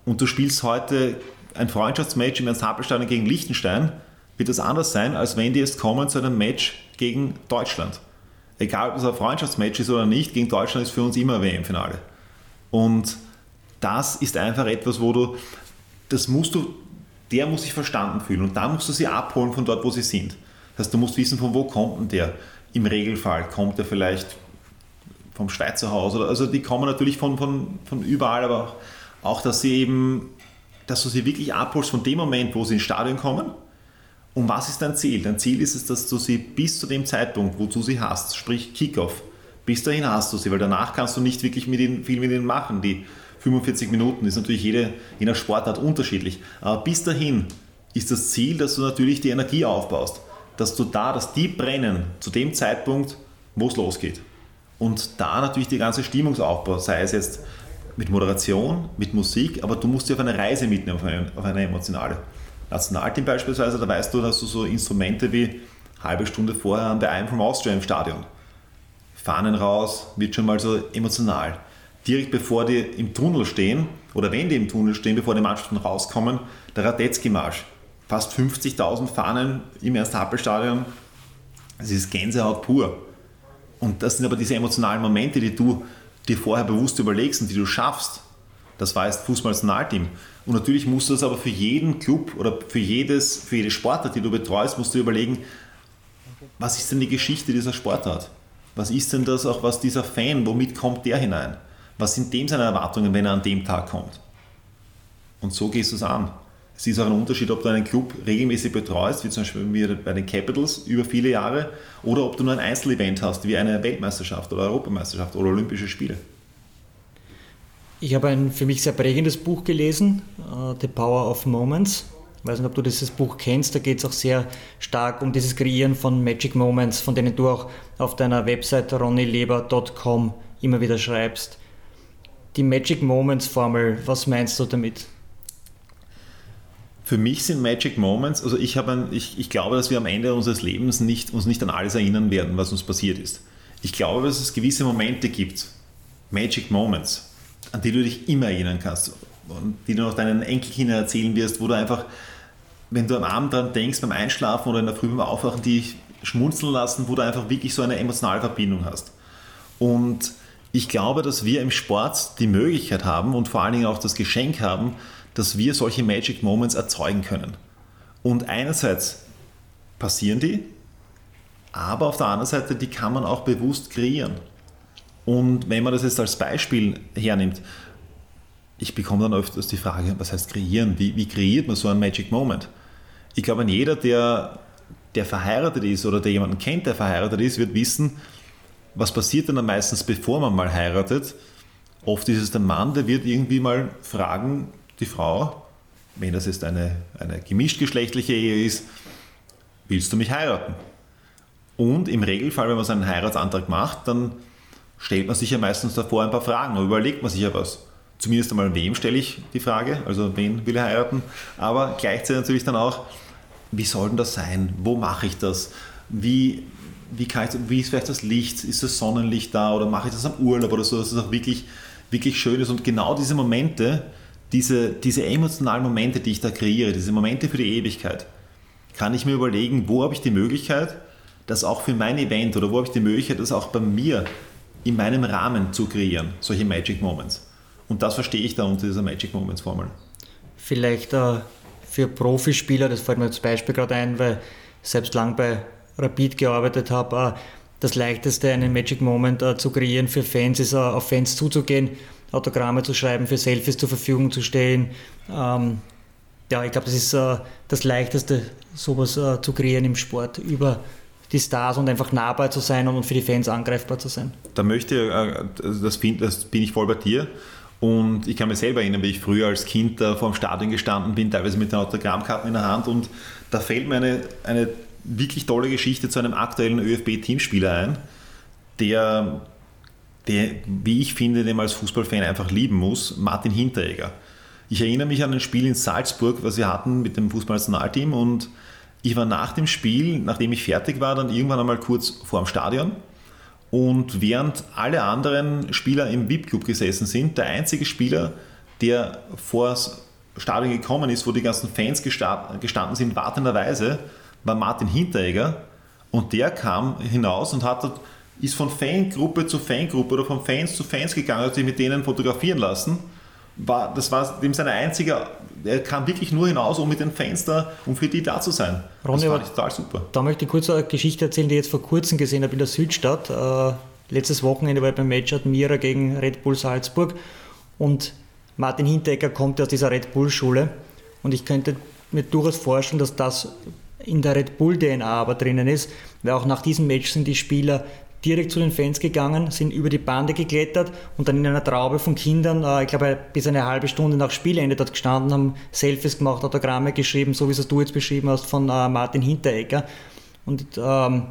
Speaker 3: und du spielst heute ein Freundschaftsmatch im Ernst-Happel-Stadion gegen Liechtenstein, wird das anders sein, als wenn die jetzt kommen zu einem Match gegen Deutschland. Egal, ob es ein Freundschaftsmatch ist oder nicht, gegen Deutschland ist für uns immer WM-Finale. Und das ist einfach etwas, wo du, das musst du, der muss sich verstanden fühlen und da musst du sie abholen von dort, wo sie sind. Das heißt, du musst wissen, von wo kommt denn der? Im Regelfall kommt er vielleicht vom Schweizer Haus oder also die kommen natürlich von, von, von überall, aber auch, dass sie eben, dass du sie wirklich abholst von dem Moment, wo sie ins Stadion kommen. Und was ist dein Ziel? Dein Ziel ist es, dass du sie bis zu dem Zeitpunkt, wozu sie hast, sprich Kickoff, bis dahin hast du sie, weil danach kannst du nicht wirklich mit ihnen, viel mit ihnen machen. Die 45 Minuten ist natürlich jede, je nach Sportart unterschiedlich. Aber bis dahin ist das Ziel, dass du natürlich die Energie aufbaust, dass du da, dass die brennen zu dem Zeitpunkt, wo es losgeht. Und da natürlich die ganze Stimmungsaufbau, sei es jetzt mit Moderation, mit Musik, aber du musst dich auf eine Reise mitnehmen, auf eine, auf eine emotionale. Nationalteam beispielsweise, da weißt du, dass du so Instrumente wie halbe Stunde vorher an der I'm from Austria im Stadion. Fahnen raus, wird schon mal so emotional. Direkt bevor die im Tunnel stehen, oder wenn die im Tunnel stehen, bevor die Mannschaften rauskommen, der Radetzky-Marsch. Fast 50.000 Fahnen im Ernst-Happel-Stadion. Es ist Gänsehaut pur. Und das sind aber diese emotionalen Momente, die du dir vorher bewusst überlegst und die du schaffst. Das war jetzt Fußballnationalteam. Und natürlich musst du das aber für jeden Club oder für, jedes, für jede Sportart, die du betreust, musst du überlegen, was ist denn die Geschichte dieser Sportart? Was ist denn das auch, was dieser Fan, womit kommt der hinein? Was sind dem seine Erwartungen, wenn er an dem Tag kommt? Und so gehst du es an. Es ist auch ein Unterschied, ob du einen Club regelmäßig betreust, wie zum Beispiel bei den Capitals über viele Jahre, oder ob du nur ein Einzelevent hast, wie eine Weltmeisterschaft oder Europameisterschaft oder Olympische Spiele.
Speaker 2: Ich habe ein für mich sehr prägendes Buch gelesen, uh, The Power of Moments. Ich weiß nicht, ob du dieses Buch kennst, da geht es auch sehr stark um dieses Kreieren von Magic Moments, von denen du auch auf deiner Website ronnyleber.com immer wieder schreibst. Die Magic Moments Formel, was meinst du damit?
Speaker 3: Für mich sind Magic Moments, also ich, ein, ich, ich glaube, dass wir am Ende unseres Lebens nicht, uns nicht an alles erinnern werden, was uns passiert ist. Ich glaube, dass es gewisse Momente gibt, Magic Moments, an die du dich immer erinnern kannst und die du noch deinen Enkelkindern erzählen wirst, wo du einfach, wenn du am Abend dran denkst, beim Einschlafen oder in der Früh beim Aufwachen, die schmunzeln lassen, wo du einfach wirklich so eine emotionale Verbindung hast. Und ich glaube, dass wir im Sport die Möglichkeit haben und vor allen Dingen auch das Geschenk haben, dass wir solche Magic Moments erzeugen können. Und einerseits passieren die, aber auf der anderen Seite, die kann man auch bewusst kreieren. Und wenn man das jetzt als Beispiel hernimmt, ich bekomme dann öfters die Frage, was heißt kreieren? Wie, wie kreiert man so einen Magic Moment? Ich glaube, jeder, der, der verheiratet ist oder der jemanden kennt, der verheiratet ist, wird wissen, was passiert dann meistens, bevor man mal heiratet. Oft ist es der Mann, der wird irgendwie mal fragen, die Frau, wenn das jetzt eine, eine gemischtgeschlechtliche Ehe ist, willst du mich heiraten? Und im Regelfall, wenn man seinen Heiratsantrag macht, dann stellt man sich ja meistens davor ein paar Fragen und überlegt man sich ja was. Zumindest einmal, wem stelle ich die Frage, also wen will ich heiraten, aber gleichzeitig natürlich dann auch, wie soll denn das sein? Wo mache ich das? Wie, wie, kann ich, wie ist vielleicht das Licht? Ist das Sonnenlicht da oder mache ich das am Urlaub oder so, dass es auch wirklich, wirklich schön ist? Und genau diese Momente, diese, diese emotionalen Momente, die ich da kreiere, diese Momente für die Ewigkeit, kann ich mir überlegen, wo habe ich die Möglichkeit, das auch für mein Event oder wo habe ich die Möglichkeit, das auch bei mir in meinem Rahmen zu kreieren, solche Magic Moments. Und das verstehe ich da unter dieser Magic Moments Formel.
Speaker 2: Vielleicht äh, für Profispieler, das fällt mir als Beispiel gerade ein, weil ich selbst lang bei Rapid gearbeitet habe, äh, das Leichteste, einen Magic Moment äh, zu kreieren für Fans, ist äh, auf Fans zuzugehen, Autogramme zu schreiben, für Selfies zur Verfügung zu stehen. Ähm, ja, ich glaube, das ist äh, das Leichteste, sowas äh, zu kreieren im Sport über die Stars und einfach nahbar zu sein und für die Fans angreifbar zu sein.
Speaker 3: Da möchte ich, äh, das, bin, das bin ich voll bei dir. Und ich kann mich selber erinnern, wie ich früher als Kind da vor dem Stadion gestanden bin, teilweise mit den Autogrammkarten in der Hand. Und da fällt mir eine, eine wirklich tolle Geschichte zu einem aktuellen ÖFB-Teamspieler ein, der, der, wie ich finde, den man als Fußballfan einfach lieben muss, Martin Hinteregger. Ich erinnere mich an ein Spiel in Salzburg, was wir hatten mit dem Fußballnationalteam und ich war nach dem Spiel, nachdem ich fertig war, dann irgendwann einmal kurz vor dem Stadion und während alle anderen Spieler im VIP-Club gesessen sind, der einzige Spieler, der vor das Stadion gekommen ist, wo die ganzen Fans gestanden sind, wartenderweise, war Martin Hinteregger und der kam hinaus und hat, ist von Fangruppe zu Fangruppe oder von Fans zu Fans gegangen, hat sich mit denen fotografieren lassen. War, das war dem seine einzige, er kam wirklich nur hinaus, um mit den Fans da, um für die da zu sein.
Speaker 2: Ronny, das fand ich total super. Da möchte ich kurz eine Geschichte erzählen, die ich jetzt vor kurzem gesehen habe in der Südstadt. Äh, letztes Wochenende war ich beim Match Admira gegen Red Bull Salzburg und Martin Hinteregger kommt aus dieser Red Bull Schule und ich könnte mir durchaus vorstellen, dass das in der Red Bull DNA aber drinnen ist, weil auch nach diesem Match sind die Spieler direkt zu den Fans gegangen, sind über die Bande geklettert und dann in einer Traube von Kindern, äh, ich glaube bis eine halbe Stunde nach Spielende dort gestanden, haben Selfies gemacht, Autogramme geschrieben, so wie es du jetzt beschrieben hast von äh, Martin Hinteregger. Und ähm,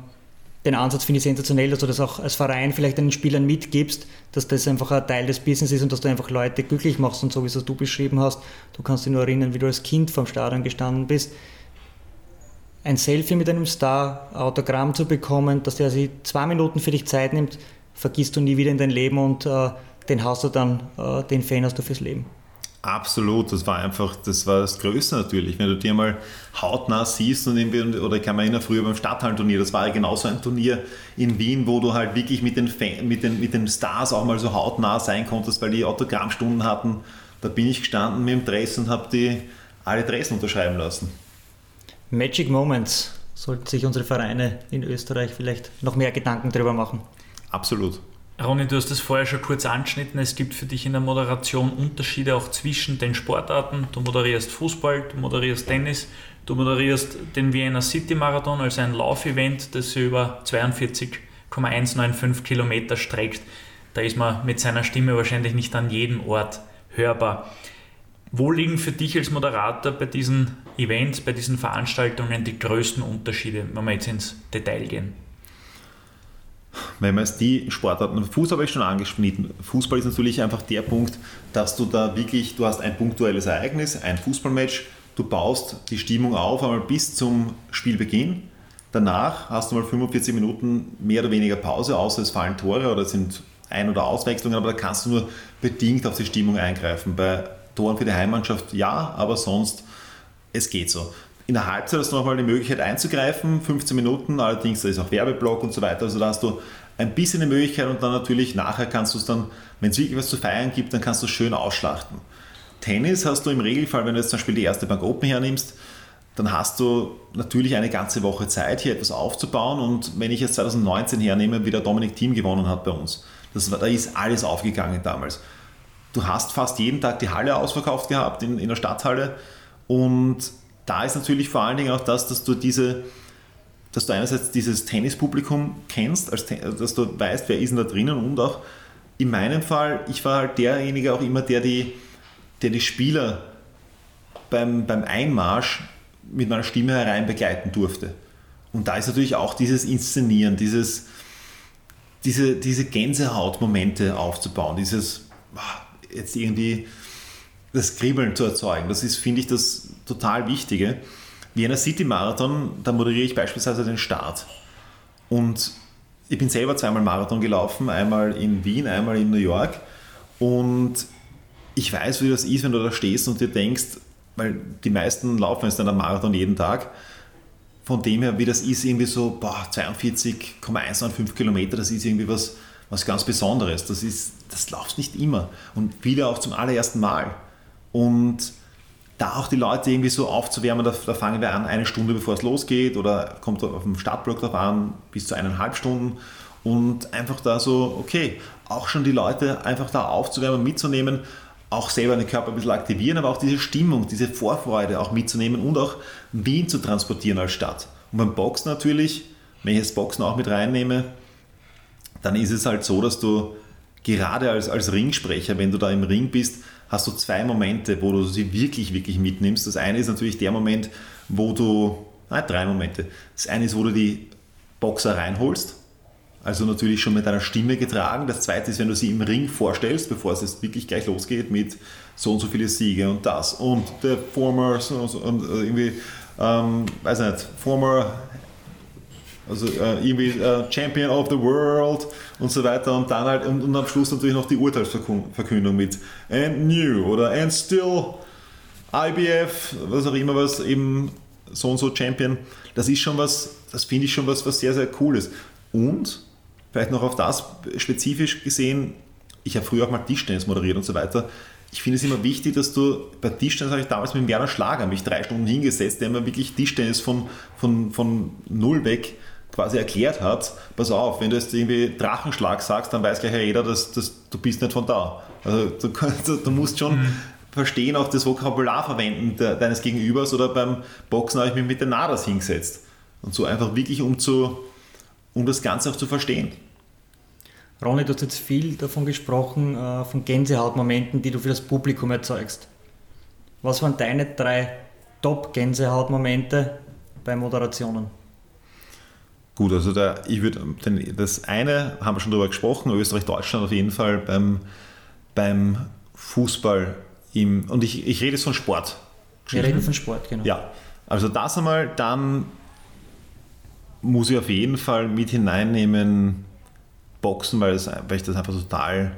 Speaker 2: den Ansatz finde ich sensationell, dass du das auch als Verein vielleicht den Spielern mitgibst, dass das einfach ein Teil des Business ist und dass du einfach Leute glücklich machst und so wie es du beschrieben hast. Du kannst dich nur erinnern, wie du als Kind vom Stadion gestanden bist ein Selfie mit einem Star, Autogramm zu bekommen, dass der sich zwei Minuten für dich Zeit nimmt, vergisst du nie wieder in dein Leben und äh, den hast du dann, äh, den Fan hast du fürs Leben.
Speaker 3: Absolut, das war einfach, das war das Größte natürlich. Wenn du dir mal hautnah siehst und irgendwie, oder ich kann mich erinnern, früher beim Stadthallenturnier, das war ja genauso ein Turnier in Wien, wo du halt wirklich mit den, Fan, mit den, mit den Stars auch mal so hautnah sein konntest, weil die Autogrammstunden hatten. Da bin ich gestanden mit dem Dress und habe die alle Dressen unterschreiben lassen.
Speaker 2: Magic Moments sollten sich unsere Vereine in Österreich vielleicht noch mehr Gedanken darüber machen.
Speaker 3: Absolut.
Speaker 4: Ronny, du hast das vorher schon kurz angeschnitten. Es gibt für dich in der Moderation Unterschiede auch zwischen den Sportarten. Du moderierst Fußball, du moderierst Tennis, du moderierst den Vienna City Marathon, also ein Laufevent, das sich über 42,195 Kilometer streckt. Da ist man mit seiner Stimme wahrscheinlich nicht an jedem Ort hörbar. Wo liegen für dich als Moderator bei diesen Events, bei diesen Veranstaltungen die größten Unterschiede, wenn wir jetzt ins Detail gehen?
Speaker 3: Wenn man es die Sportarten, Fußball habe ich schon angeschnitten. Fußball ist natürlich einfach der Punkt, dass du da wirklich, du hast ein punktuelles Ereignis, ein Fußballmatch, du baust die Stimmung auf einmal bis zum Spielbeginn. Danach hast du mal 45 Minuten mehr oder weniger Pause, außer es fallen Tore oder es sind Ein- oder Auswechslungen, aber da kannst du nur bedingt auf die Stimmung eingreifen. Bei Toren für die Heimmannschaft ja, aber sonst, es geht so. In der Halbzeit hast du nochmal die Möglichkeit einzugreifen, 15 Minuten, allerdings da ist auch Werbeblock und so weiter, also da hast du ein bisschen eine Möglichkeit und dann natürlich nachher kannst du es dann, wenn es wirklich was zu feiern gibt, dann kannst du es schön ausschlachten. Tennis hast du im Regelfall, wenn du jetzt zum Beispiel die erste Bank Open hernimmst, dann hast du natürlich eine ganze Woche Zeit, hier etwas aufzubauen. Und wenn ich jetzt 2019 hernehme, wie der Dominik Team gewonnen hat bei uns, das, da ist alles aufgegangen damals du hast fast jeden Tag die Halle ausverkauft gehabt in, in der Stadthalle. Und da ist natürlich vor allen Dingen auch das, dass du diese, dass du einerseits dieses Tennispublikum kennst, als, dass du weißt, wer ist denn da drinnen und auch in meinem Fall, ich war halt derjenige auch immer, der die, der die Spieler beim, beim Einmarsch mit meiner Stimme herein begleiten durfte. Und da ist natürlich auch dieses Inszenieren, dieses, diese, diese Gänsehautmomente aufzubauen, dieses, jetzt irgendwie das Kribbeln zu erzeugen. Das ist, finde ich, das total Wichtige. Vienna City Marathon, da moderiere ich beispielsweise den Start. Und ich bin selber zweimal Marathon gelaufen, einmal in Wien, einmal in New York. Und ich weiß, wie das ist, wenn du da stehst und dir denkst, weil die meisten laufen jetzt dann am Marathon jeden Tag. Von dem her, wie das ist, irgendwie so 42,195 Kilometer, das ist irgendwie was, was ganz Besonderes. Das, ist, das läuft nicht immer und viele auch zum allerersten Mal. Und da auch die Leute irgendwie so aufzuwärmen, da, da fangen wir an eine Stunde bevor es losgeht oder kommt auf dem Startblock drauf an, bis zu eineinhalb Stunden und einfach da so, okay, auch schon die Leute einfach da aufzuwärmen, mitzunehmen, auch selber den Körper ein bisschen aktivieren, aber auch diese Stimmung, diese Vorfreude auch mitzunehmen und auch Wien zu transportieren als Stadt. Und beim Boxen natürlich, wenn ich das Boxen auch mit reinnehme, dann ist es halt so, dass du gerade als, als Ringsprecher, wenn du da im Ring bist, hast du zwei Momente, wo du sie wirklich, wirklich mitnimmst. Das eine ist natürlich der Moment, wo du, nein, drei Momente. Das eine ist, wo du die Boxer reinholst, also natürlich schon mit deiner Stimme getragen. Das zweite ist, wenn du sie im Ring vorstellst, bevor es jetzt wirklich gleich losgeht mit so und so viele Siege und das und der former und irgendwie, ähm, weiß nicht, former also äh, irgendwie äh, Champion of the World und so weiter und dann halt und, und am Schluss natürlich noch die Urteilsverkündung mit and new oder and still IBF, was auch immer was eben so und so Champion. Das ist schon was, das finde ich schon was, was sehr, sehr cool ist. Und vielleicht noch auf das spezifisch gesehen, ich habe früher auch mal Tischtennis moderiert und so weiter. Ich finde es immer wichtig, dass du bei Tischtennis habe ich damals mit Werner Schlager mich drei Stunden hingesetzt, der mir wirklich Tischtennis von, von, von null weg quasi erklärt hat, pass auf, wenn du jetzt irgendwie Drachenschlag sagst, dann weiß gleich jeder, dass, dass du bist nicht von da. Also du, du, du musst schon mhm. verstehen, auch das Vokabular verwenden de, deines Gegenübers oder beim Boxen habe ich mich mit den Nadas hingesetzt. Und so einfach wirklich, um, zu, um das Ganze auch zu verstehen.
Speaker 2: Ronny, du hast jetzt viel davon gesprochen, äh, von Gänsehautmomenten, die du für das Publikum erzeugst. Was waren deine drei Top-Gänsehautmomente bei Moderationen?
Speaker 3: Gut, also da, ich würde, das eine haben wir schon darüber gesprochen, Österreich-Deutschland auf jeden Fall beim, beim Fußball im, und ich, ich rede jetzt von Sport.
Speaker 2: Wir reden von Sport, genau.
Speaker 3: Ja, also das einmal, dann muss ich auf jeden Fall mit hineinnehmen Boxen, weil, es, weil ich das einfach total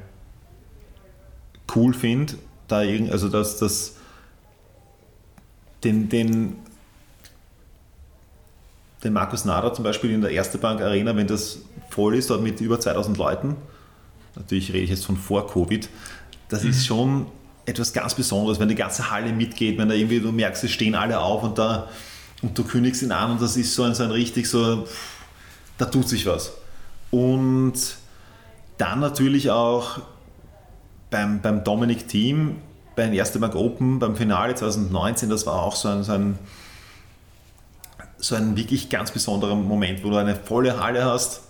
Speaker 3: cool finde, da also dass das den, den den Markus Nader zum Beispiel in der Erste Bank Arena, wenn das voll ist, dort mit über 2000 Leuten, natürlich rede ich jetzt von vor Covid, das mhm. ist schon etwas ganz Besonderes, wenn die ganze Halle mitgeht, wenn da irgendwie du merkst, es stehen alle auf und da und du kündigst ihn an und das ist so ein, so ein richtig so, da tut sich was. Und dann natürlich auch beim, beim Dominic Team, bei den Erste Bank Open, beim Finale 2019, das war auch so ein, so ein so ein wirklich ganz besonderer Moment, wo du eine volle Halle hast.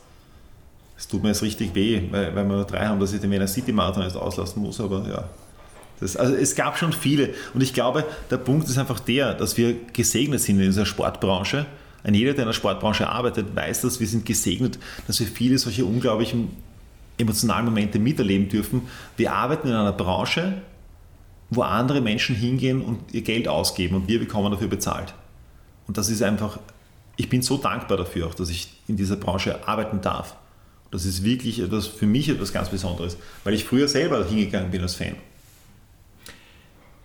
Speaker 3: Es tut mir jetzt richtig weh, weil, weil wir nur drei haben, dass ich den Wiener City Marathon jetzt auslassen muss, aber ja. Das, also es gab schon viele und ich glaube, der Punkt ist einfach der, dass wir gesegnet sind in dieser Sportbranche. Ein jeder, der in der Sportbranche arbeitet, weiß, dass wir sind gesegnet, dass wir viele solche unglaublichen emotionalen Momente miterleben dürfen. Wir arbeiten in einer Branche, wo andere Menschen hingehen und ihr Geld ausgeben und wir bekommen dafür bezahlt. Und das ist einfach, ich bin so dankbar dafür auch, dass ich in dieser Branche arbeiten darf. Das ist wirklich etwas, für mich etwas ganz Besonderes, weil ich früher selber hingegangen bin als Fan.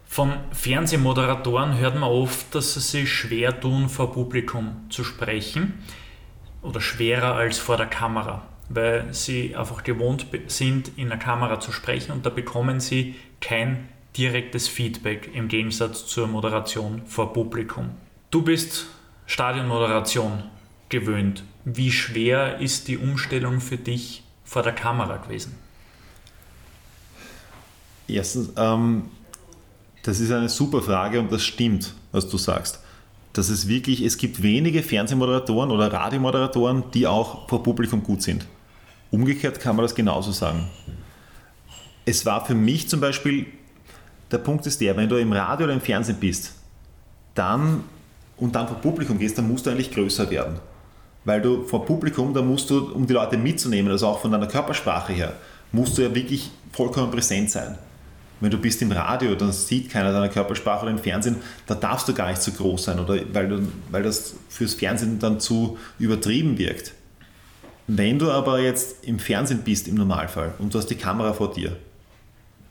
Speaker 4: Von Fernsehmoderatoren hört man oft, dass sie sich schwer tun, vor Publikum zu sprechen oder schwerer als vor der Kamera, weil sie einfach gewohnt sind, in der Kamera zu sprechen und da bekommen sie kein direktes Feedback im Gegensatz zur Moderation vor Publikum. Du bist Stadionmoderation gewöhnt. Wie schwer ist die Umstellung für dich vor der Kamera gewesen?
Speaker 3: Erstens, ähm, das ist eine super Frage und das stimmt, was du sagst. Dass es wirklich, es gibt wenige Fernsehmoderatoren oder Radiomoderatoren, die auch vor Publikum gut sind. Umgekehrt kann man das genauso sagen. Es war für mich zum Beispiel, der Punkt ist der, wenn du im Radio oder im Fernsehen bist, dann und dann vor Publikum gehst, dann musst du eigentlich größer werden. Weil du vor Publikum, da musst du, um die Leute mitzunehmen, also auch von deiner Körpersprache her, musst du ja wirklich vollkommen präsent sein. Wenn du bist im Radio, dann sieht keiner deine Körpersprache oder im Fernsehen, da darfst du gar nicht so groß sein, oder weil, du, weil das fürs Fernsehen dann zu übertrieben wirkt. Wenn du aber jetzt im Fernsehen bist im Normalfall und du hast die Kamera vor dir,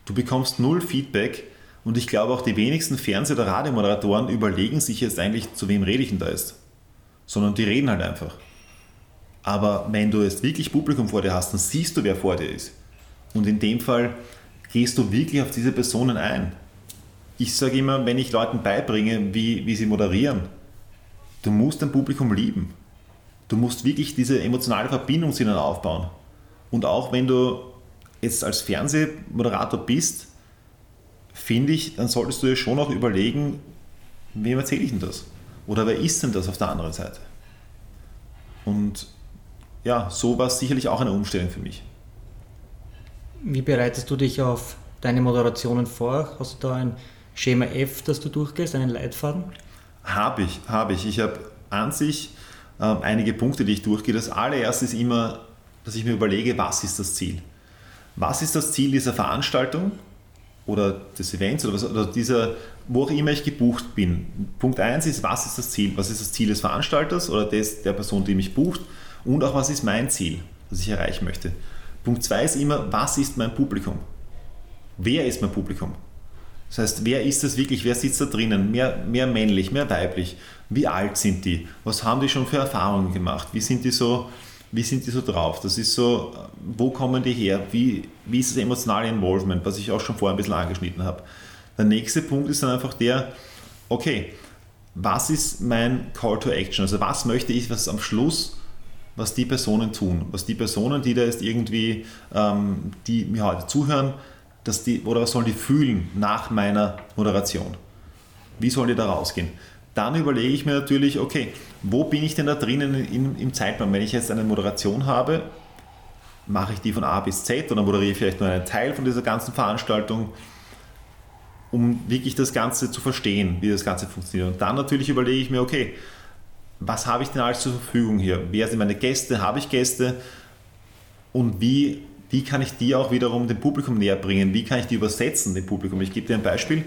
Speaker 3: du bekommst null Feedback, und ich glaube auch die wenigsten Fernseh- oder Radiomoderatoren überlegen sich jetzt eigentlich, zu wem rede ich denn da jetzt. Sondern die reden halt einfach. Aber wenn du jetzt wirklich Publikum vor dir hast, dann siehst du, wer vor dir ist. Und in dem Fall gehst du wirklich auf diese Personen ein. ich sage immer, wenn ich Leuten beibringe, wie, wie sie moderieren, du musst dein Publikum lieben. Du musst wirklich diese emotionale Verbindung zu ihnen aufbauen. Und auch wenn du jetzt als Fernsehmoderator bist, finde ich, dann solltest du dir schon auch überlegen, wem erzähle ich denn das? Oder wer ist denn das auf der anderen Seite? Und ja, so war es sicherlich auch eine Umstellung für mich.
Speaker 2: Wie bereitest du dich auf deine Moderationen vor? Hast du da ein Schema F, das du durchgehst, einen Leitfaden?
Speaker 3: Habe ich, habe ich. Ich habe an sich äh, einige Punkte, die ich durchgehe. Das allererste ist immer, dass ich mir überlege, was ist das Ziel? Was ist das Ziel dieser Veranstaltung oder des Events oder, was, oder dieser, wo auch immer ich gebucht bin? Punkt 1 ist, was ist das Ziel? Was ist das Ziel des Veranstalters oder des, der Person, die mich bucht? Und auch, was ist mein Ziel, das ich erreichen möchte? Punkt 2 ist immer, was ist mein Publikum? Wer ist mein Publikum? Das heißt, wer ist das wirklich? Wer sitzt da drinnen? Mehr, mehr männlich, mehr weiblich? Wie alt sind die? Was haben die schon für Erfahrungen gemacht? Wie sind die so, wie sind die so drauf? Das ist so, wo kommen die her? Wie, wie ist das emotionale Involvement, was ich auch schon vorher ein bisschen angeschnitten habe? Der nächste Punkt ist dann einfach der, okay, was ist mein Call to Action? Also was möchte ich, was am Schluss, was die Personen tun, was die Personen, die da jetzt irgendwie, ähm, die mir heute zuhören, dass die, oder was sollen die fühlen nach meiner Moderation? Wie sollen die da rausgehen? Dann überlege ich mir natürlich, okay, wo bin ich denn da drinnen im, Zeitplan? Wenn ich jetzt eine Moderation habe, mache ich die von A bis Z oder moderiere ich vielleicht nur einen Teil von dieser ganzen Veranstaltung, um wirklich das Ganze zu verstehen, wie das Ganze funktioniert. Und dann natürlich überlege ich mir, okay, was habe ich denn alles zur Verfügung hier? Wer sind meine Gäste? Habe ich Gäste? Und wie wie kann ich die auch wiederum dem Publikum näher bringen? Wie kann ich die übersetzen, dem Publikum? Ich gebe dir ein Beispiel.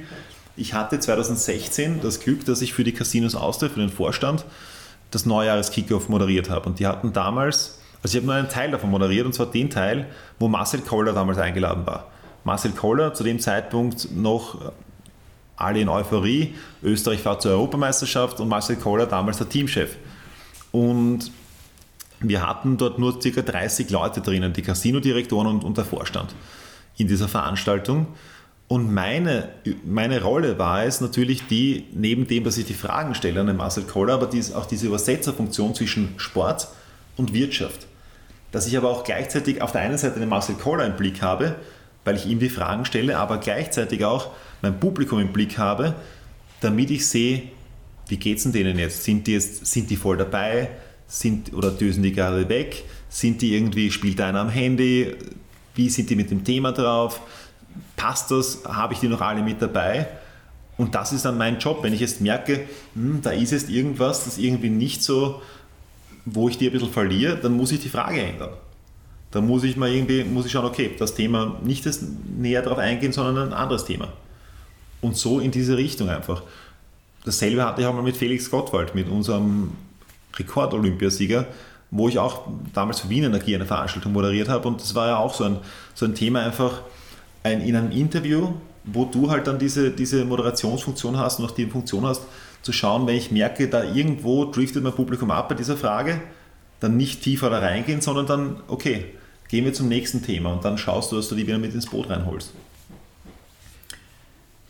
Speaker 3: Ich hatte 2016 das Glück, dass ich für die Casinos Austria, für den Vorstand, das Neujahres-Kickoff moderiert habe. Und die hatten damals, also ich habe nur einen Teil davon moderiert, und zwar den Teil, wo Marcel Koller damals eingeladen war. Marcel Koller, zu dem Zeitpunkt noch alle in Euphorie, Österreich fährt zur Europameisterschaft und Marcel Koller damals der Teamchef. Und wir hatten dort nur ca. 30 Leute drinnen, die Casino-Direktoren und, und der Vorstand in dieser Veranstaltung. Und meine, meine Rolle war es natürlich die, neben dem, dass ich die Fragen stelle an den Marcel Koller, aber dies, auch diese Übersetzerfunktion zwischen Sport und Wirtschaft. Dass ich aber auch gleichzeitig auf der einen Seite den Marcel Koller im Blick habe, weil ich ihm die Fragen stelle, aber gleichzeitig auch mein Publikum im Blick habe, damit ich sehe, wie geht es denen jetzt? Sind die, jetzt, sind die voll dabei? Sind, oder düsen die gerade weg? Sind die irgendwie, spielt einer am Handy? Wie sind die mit dem Thema drauf? Passt das? Habe ich die noch alle mit dabei? Und das ist dann mein Job. Wenn ich jetzt merke, hm, da ist jetzt irgendwas, das irgendwie nicht so, wo ich die ein bisschen verliere, dann muss ich die Frage ändern. Dann muss ich mal irgendwie, muss ich schauen, okay, das Thema nicht das näher darauf eingehen, sondern ein anderes Thema. Und so in diese Richtung einfach. Dasselbe hatte ich auch mal mit Felix Gottwald, mit unserem Rekord-Olympiasieger, wo ich auch damals für Wien Energie eine Veranstaltung moderiert habe. Und das war ja auch so ein, so ein Thema, einfach ein, in einem Interview, wo du halt dann diese, diese Moderationsfunktion hast und auch die Funktion hast, zu schauen, wenn ich merke, da irgendwo driftet mein Publikum ab bei dieser Frage, dann nicht tiefer da reingehen, sondern dann, okay, gehen wir zum nächsten Thema und dann schaust du, dass du die wieder mit ins Boot reinholst.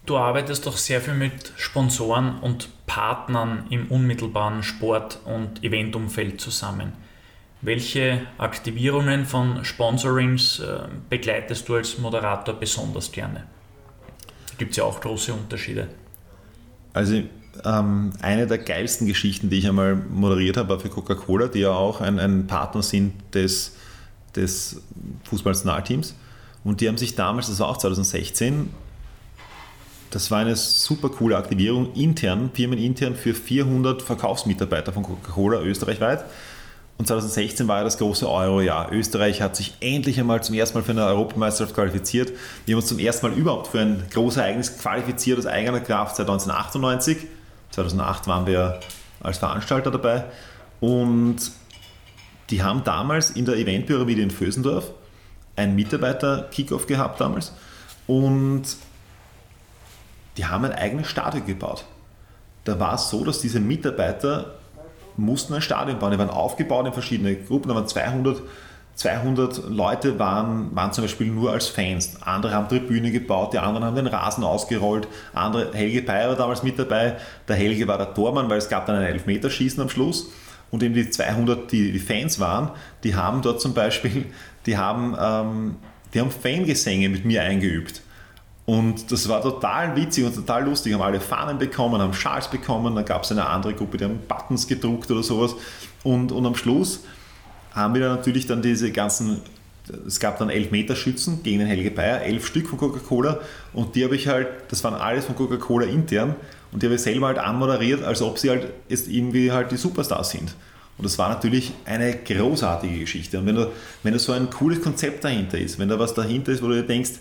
Speaker 4: Du arbeitest doch sehr viel mit Sponsoren und Partnern im unmittelbaren Sport- und Eventumfeld zusammen. Welche Aktivierungen von Sponsorings äh, begleitest du als Moderator besonders gerne? Da gibt es ja auch große Unterschiede.
Speaker 3: Also ähm, eine der geilsten Geschichten, die ich einmal moderiert habe, war für Coca-Cola, die ja auch ein, ein Partner sind des, des Fußballnationalteams. Und die haben sich damals, das war auch 2016, das war eine super coole Aktivierung intern, firmenintern für 400 Verkaufsmitarbeiter von Coca-Cola österreichweit. Und 2016 war ja das große Euro-Jahr. Österreich hat sich endlich einmal zum ersten Mal für eine Europameisterschaft qualifiziert. Wir haben uns zum ersten Mal überhaupt für ein großes Ereignis qualifiziert aus eigener Kraft seit 1998. 2008 waren wir als Veranstalter dabei. Und die haben damals in der Eventpyramide in Vösendorf einen Mitarbeiter-Kickoff gehabt damals. Und die haben ein eigenes Stadion gebaut. Da war es so, dass diese Mitarbeiter mussten ein Stadion bauen. Die waren aufgebaut in verschiedene Gruppen, da waren 200 200 Leute waren, waren zum Beispiel nur als Fans. Andere haben Tribüne gebaut, die anderen haben den Rasen ausgerollt. Andere, Helge Bayer war damals mit dabei. Der Helge war der Tormann, weil es gab dann ein Elfmeterschießen am Schluss. Und eben die 200, die, die Fans waren, die haben dort zum Beispiel, die haben, ähm, die haben Fangesänge mit mir eingeübt. Und das war total witzig und total lustig. Haben alle Fahnen bekommen, haben Schals bekommen. Dann gab es eine andere Gruppe, die haben Buttons gedruckt oder sowas. Und, und am Schluss haben wir dann natürlich dann diese ganzen, es gab dann Elfmeterschützen gegen den Helge Bayer, elf Stück von Coca-Cola und die habe ich halt, das waren alles von Coca-Cola intern und die habe ich selber halt anmoderiert, als ob sie halt jetzt irgendwie halt die Superstars sind. Und das war natürlich eine großartige Geschichte. Und wenn da, wenn da so ein cooles Konzept dahinter ist, wenn da was dahinter ist, wo du dir denkst,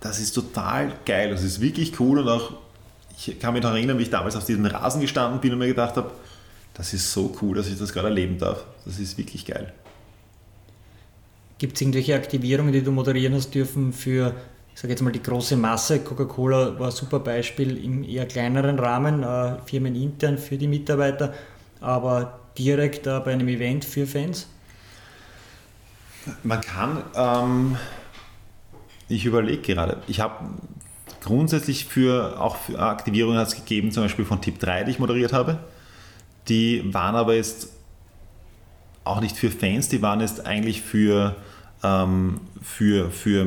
Speaker 3: das ist total geil, das ist wirklich cool und auch, ich kann mich noch erinnern, wie ich damals auf diesem Rasen gestanden bin und mir gedacht habe, das ist so cool, dass ich das gerade erleben darf. Das ist wirklich geil.
Speaker 2: Gibt es irgendwelche Aktivierungen, die du moderieren hast dürfen für, ich sage jetzt mal, die große Masse? Coca-Cola war ein super Beispiel im eher kleineren Rahmen, äh, firmenintern für die Mitarbeiter, aber direkt äh, bei einem Event für Fans?
Speaker 3: Man kann, ähm, ich überlege gerade, ich habe grundsätzlich für auch für Aktivierungen hat es gegeben, zum Beispiel von Tipp 3, die ich moderiert habe die waren aber jetzt auch nicht für Fans, die waren jetzt eigentlich für, ähm, für, für,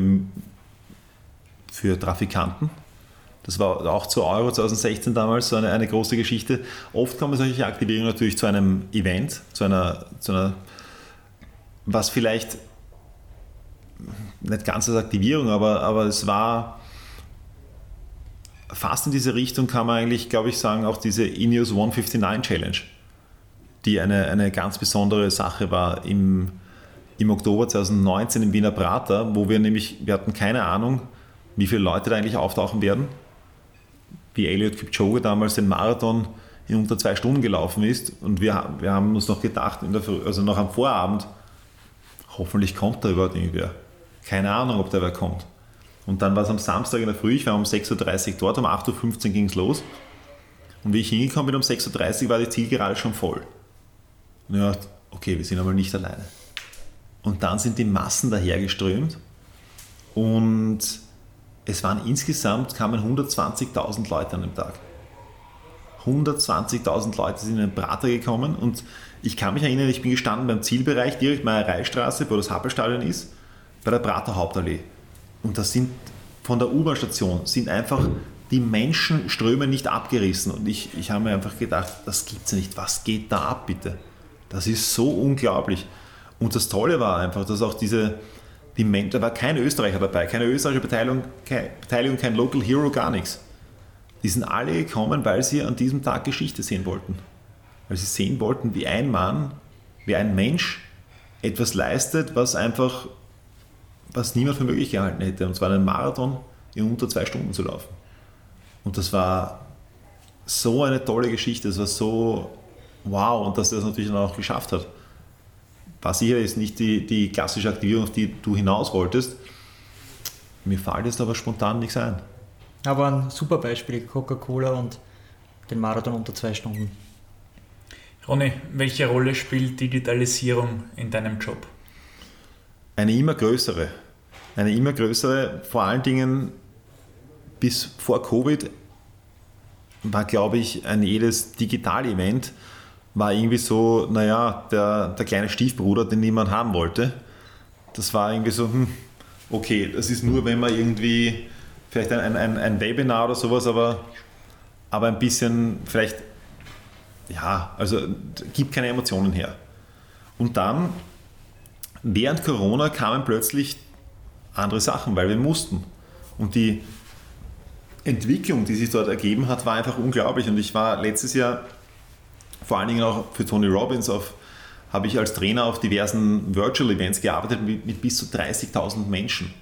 Speaker 3: für Trafikanten. Das war auch zu Euro 2016 damals so eine, eine große Geschichte. Oft kommen solche Aktivierungen natürlich zu einem Event, zu einer, zu einer was vielleicht nicht ganz als Aktivierung, aber, aber es war fast in diese Richtung kann man eigentlich, glaube ich, sagen, auch diese Ineos 159 Challenge, die eine, eine ganz besondere Sache war im, im Oktober 2019 im Wiener Prater, wo wir nämlich, wir hatten keine Ahnung, wie viele Leute da eigentlich auftauchen werden. Wie Elliot Kipchoge damals den Marathon in unter zwei Stunden gelaufen ist. Und wir, wir haben uns noch gedacht, der, also noch am Vorabend, hoffentlich kommt da überhaupt irgendwer. Keine Ahnung, ob da wer kommt. Und dann war es am Samstag in der Früh, ich war um 6.30 Uhr dort, um 8.15 Uhr ging es los. Und wie ich hingekommen bin, um 6.30 Uhr war die Zielgerade schon voll. Und ich dachte, okay, wir sind aber nicht alleine. Und dann sind die Massen dahergeströmt und es waren insgesamt kamen 120.000 Leute an dem Tag. 120.000 Leute sind in den Prater gekommen und ich kann mich erinnern, ich bin gestanden beim Zielbereich direkt Meiereistraße, wo das Happelstadion ist, bei der Prater Hauptallee. Und das sind von der U-Bahn-Station sind einfach die Menschenströme nicht abgerissen. Und ich, ich habe mir einfach gedacht, das gibt's nicht. Was geht da ab, bitte? Das ist so unglaublich. Und das Tolle war einfach, dass auch diese, die Men da war kein Österreicher dabei, keine österreichische Beteiligung, keine Beteiligung, kein Local Hero, gar nichts. Die sind alle gekommen, weil sie an diesem Tag Geschichte sehen wollten. Weil sie sehen wollten, wie ein Mann, wie ein Mensch etwas leistet, was einfach was niemand für möglich gehalten hätte. Und zwar einen Marathon in unter zwei Stunden zu laufen. Und das war so eine tolle Geschichte. Das war so wow. Und dass er das natürlich dann auch geschafft hat. War sicher jetzt nicht die, die klassische Aktivierung, auf die du hinaus wolltest. Mir fällt jetzt aber spontan nichts ein.
Speaker 2: Aber ein super Beispiel, Coca-Cola und den Marathon unter zwei Stunden.
Speaker 4: Ronny, welche Rolle spielt Digitalisierung in deinem Job?
Speaker 3: Eine immer größere. Eine immer größere, vor allen Dingen bis vor Covid war, glaube ich, ein jedes Digital-Event war irgendwie so, naja, der, der kleine Stiefbruder, den niemand haben wollte. Das war irgendwie so, hm, okay, das ist nur, wenn man irgendwie vielleicht ein, ein, ein Webinar oder sowas, aber, aber ein bisschen vielleicht, ja, also gibt keine Emotionen her. Und dann während Corona kamen plötzlich andere Sachen, weil wir mussten. Und die Entwicklung, die sich dort ergeben hat, war einfach unglaublich. Und ich war letztes Jahr vor allen Dingen auch für Tony Robbins auf, habe ich als Trainer auf diversen Virtual Events gearbeitet mit, mit bis zu 30.000 Menschen.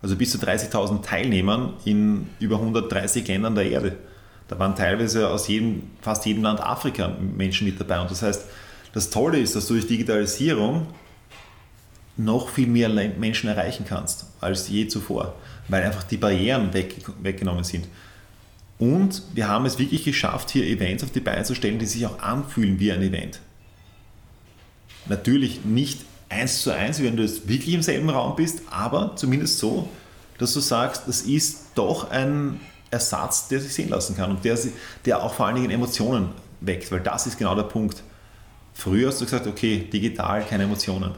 Speaker 3: Also bis zu 30.000 Teilnehmern in über 130 Ländern der Erde. Da waren teilweise aus jedem, fast jedem Land Afrika Menschen mit dabei. Und das heißt, das Tolle ist, dass durch Digitalisierung noch viel mehr Menschen erreichen kannst als je zuvor, weil einfach die Barrieren weg, weggenommen sind. Und wir haben es wirklich geschafft, hier Events auf die Beine zu stellen, die sich auch anfühlen wie ein Event. Natürlich nicht eins zu eins, wenn du jetzt wirklich im selben Raum bist, aber zumindest so, dass du sagst, das ist doch ein Ersatz, der sich sehen lassen kann und der, der auch vor allen Dingen Emotionen weckt, weil das ist genau der Punkt. Früher hast du gesagt, okay, digital keine Emotionen.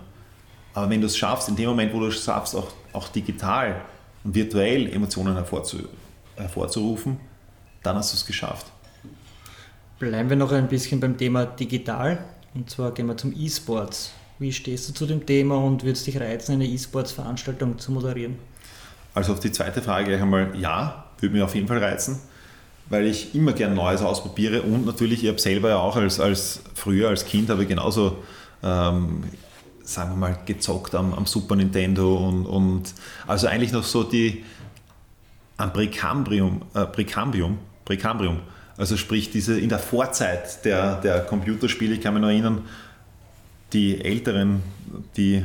Speaker 3: Aber wenn du es schaffst, in dem Moment, wo du es schaffst, auch, auch digital und virtuell Emotionen hervorzu, hervorzurufen, dann hast du es geschafft.
Speaker 2: Bleiben wir noch ein bisschen beim Thema digital und zwar gehen wir zum E-Sports. Wie stehst du zu dem Thema und würdest dich reizen, eine E-Sports-Veranstaltung zu moderieren?
Speaker 3: Also auf die zweite Frage gleich einmal ja, würde mich auf jeden Fall reizen, weil ich immer gern Neues ausprobiere und natürlich, ich habe selber ja auch als, als früher als Kind habe ich genauso ähm, sagen wir mal, gezockt am, am Super Nintendo und, und, also eigentlich noch so die am Präcambrium, äh, Präcambrium, Präcambrium, also sprich diese in der Vorzeit der, der Computerspiele, ich kann mich noch erinnern, die Älteren, die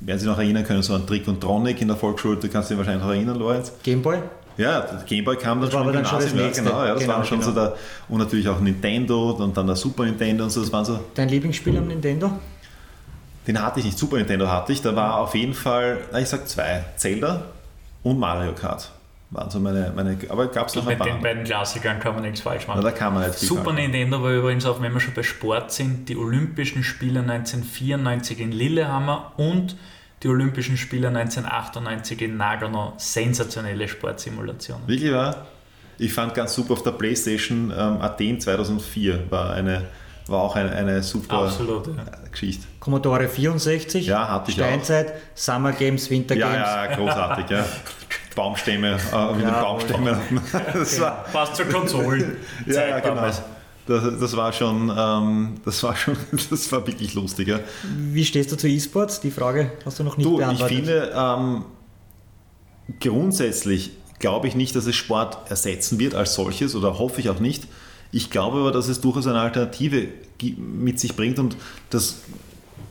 Speaker 3: werden sich noch erinnern können, so an Trick und Tronic in der Volksschule, du kannst dich wahrscheinlich noch erinnern, Lorenz.
Speaker 2: Gameboy?
Speaker 3: Ja, Gameboy kam dann
Speaker 2: das
Speaker 3: schon
Speaker 2: im Gymnasium,
Speaker 3: ja, genau, ja, das genau, war schon genau. so der, und natürlich auch Nintendo und dann der Super Nintendo und so, das waren so.
Speaker 2: Dein Lieblingsspiel am Nintendo?
Speaker 3: Den hatte ich nicht, Super Nintendo hatte ich, da war auf jeden Fall, ich sag zwei, Zelda und Mario Kart waren so meine, meine aber gab es noch
Speaker 4: ein paar. Mit den beiden Klassikern kann man nichts falsch machen.
Speaker 3: Na, da kann man nicht
Speaker 4: Super Nintendo war übrigens auch, wenn wir schon bei Sport sind, die Olympischen Spiele 1994 in Lillehammer und die Olympischen Spiele 1998 in Nagano. Sensationelle Sportsimulationen.
Speaker 3: Wirklich wahr? Ich fand ganz super auf der Playstation ähm, Athen 2004 war eine war auch eine, eine super
Speaker 4: Absolut, ja.
Speaker 3: Geschichte.
Speaker 2: Commodore 64,
Speaker 3: ja, hatte ich
Speaker 2: Steinzeit,
Speaker 3: auch.
Speaker 2: Summer Games, Winter Games.
Speaker 3: Ja, ja, großartig, ja. Baumstämme, äh, mit ja, Baumstämme.
Speaker 4: Das war, Passt zur Konsolen.
Speaker 3: ja, ja, genau. Das, das, war schon, ähm, das war schon, das war wirklich lustig. Ja.
Speaker 2: Wie stehst du zu E-Sports? Die Frage hast du noch nicht du, beantwortet.
Speaker 3: Ich finde, ähm, grundsätzlich glaube ich nicht, dass es Sport ersetzen wird als solches oder hoffe ich auch nicht. Ich glaube aber, dass es durchaus eine Alternative mit sich bringt und das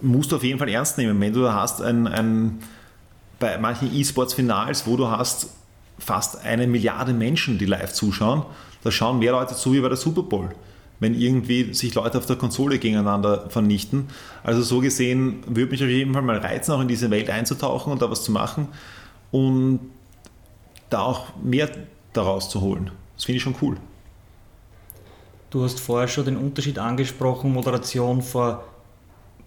Speaker 3: musst du auf jeden Fall ernst nehmen. Wenn du hast ein, ein bei manchen E-Sports-Finals, wo du hast fast eine Milliarde Menschen, die live zuschauen, da schauen mehr Leute zu wie bei der Super Bowl. Wenn irgendwie sich Leute auf der Konsole gegeneinander vernichten. Also so gesehen würde mich auf jeden Fall mal reizen, auch in diese Welt einzutauchen und da was zu machen und da auch mehr daraus zu holen. Das finde ich schon cool.
Speaker 2: Du hast vorher schon den Unterschied angesprochen, Moderation vor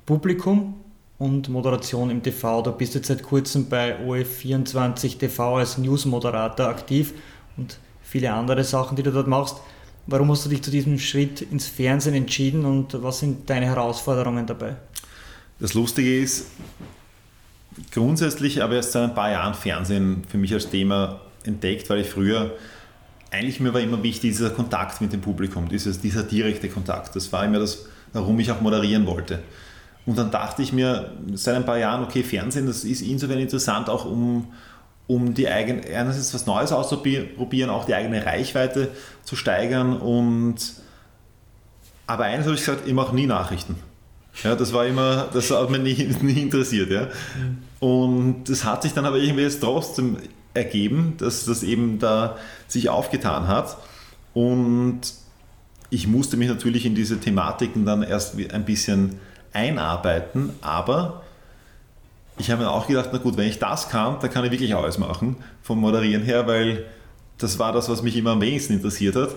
Speaker 2: Publikum und Moderation im TV. Du bist jetzt seit kurzem bei OF24 TV als Newsmoderator aktiv und viele andere Sachen, die du dort machst. Warum hast du dich zu diesem Schritt ins Fernsehen entschieden und was sind deine Herausforderungen dabei?
Speaker 3: Das Lustige ist, grundsätzlich habe ich erst seit ein paar Jahren Fernsehen für mich als Thema entdeckt, weil ich früher eigentlich mir war immer wichtig dieser Kontakt mit dem Publikum, dieses, dieser direkte Kontakt. Das war immer das, warum ich auch moderieren wollte. Und dann dachte ich mir seit ein paar Jahren, okay, Fernsehen, das ist insofern interessant, auch um, um die eigene, einerseits was Neues auszuprobieren, auch die eigene Reichweite zu steigern. Und aber eines habe ich gesagt, ich mache nie Nachrichten. Ja, das war immer, das hat mich nie, nie interessiert. Ja. Mhm. Und das hat sich dann aber irgendwie jetzt trotzdem ergeben, dass das eben da sich aufgetan hat. Und ich musste mich natürlich in diese Thematiken dann erst ein bisschen einarbeiten, aber ich habe mir auch gedacht, na gut, wenn ich das kann, dann kann ich wirklich alles machen vom Moderieren her, weil das war das, was mich immer am wenigsten interessiert hat.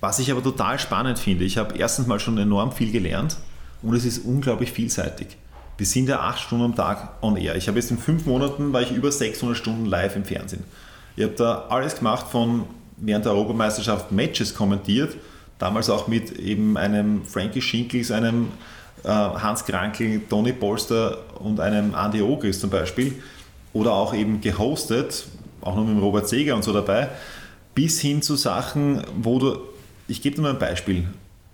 Speaker 3: Was ich aber total spannend finde, ich habe erstens mal schon enorm viel gelernt und es ist unglaublich vielseitig. Wir sind ja acht Stunden am Tag on air. Ich habe jetzt in fünf Monaten war ich über 600 Stunden live im Fernsehen. Ich habe da alles gemacht von während der Europameisterschaft Matches kommentiert, damals auch mit eben einem Frankie Schinkels, einem Hans Krankel, Tony Polster und einem Andy Ogris zum Beispiel. Oder auch eben gehostet, auch noch mit Robert Seger und so dabei, bis hin zu Sachen, wo du, ich gebe dir mal ein Beispiel,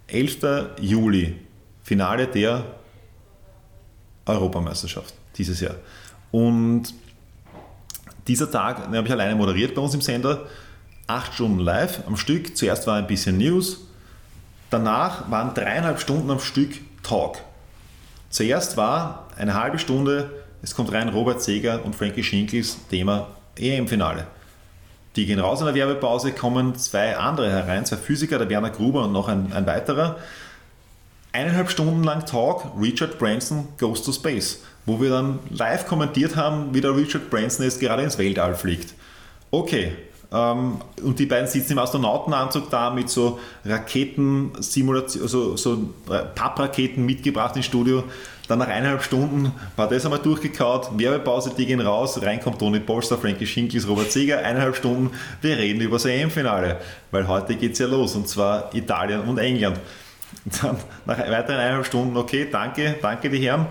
Speaker 3: 11. Juli, Finale der Europameisterschaft dieses Jahr. Und dieser Tag, den habe ich alleine moderiert bei uns im Sender, acht Stunden live am Stück. Zuerst war ein bisschen News, danach waren dreieinhalb Stunden am Stück Talk. Zuerst war eine halbe Stunde, es kommt rein Robert Seger und Frankie Schinkels, Thema EM-Finale. Die gehen raus in der Werbepause, kommen zwei andere herein, zwei Physiker, der Werner Gruber und noch ein, ein weiterer eineinhalb Stunden lang Talk, Richard Branson Goes to Space, wo wir dann live kommentiert haben, wie der Richard Branson jetzt gerade ins Weltall fliegt. Okay, und die beiden sitzen im Astronautenanzug da mit so Raketensimulation, also so Pappraketen mitgebracht ins Studio. Dann nach eineinhalb Stunden war das einmal durchgekaut, Werbepause, die gehen raus, reinkommt Toni Polster, Frankie Schinkels, Robert Seger, eineinhalb Stunden, wir reden über das EM-Finale, weil heute geht es ja los und zwar Italien und England. Dann nach weiteren eineinhalb Stunden, okay, danke, danke die Herren.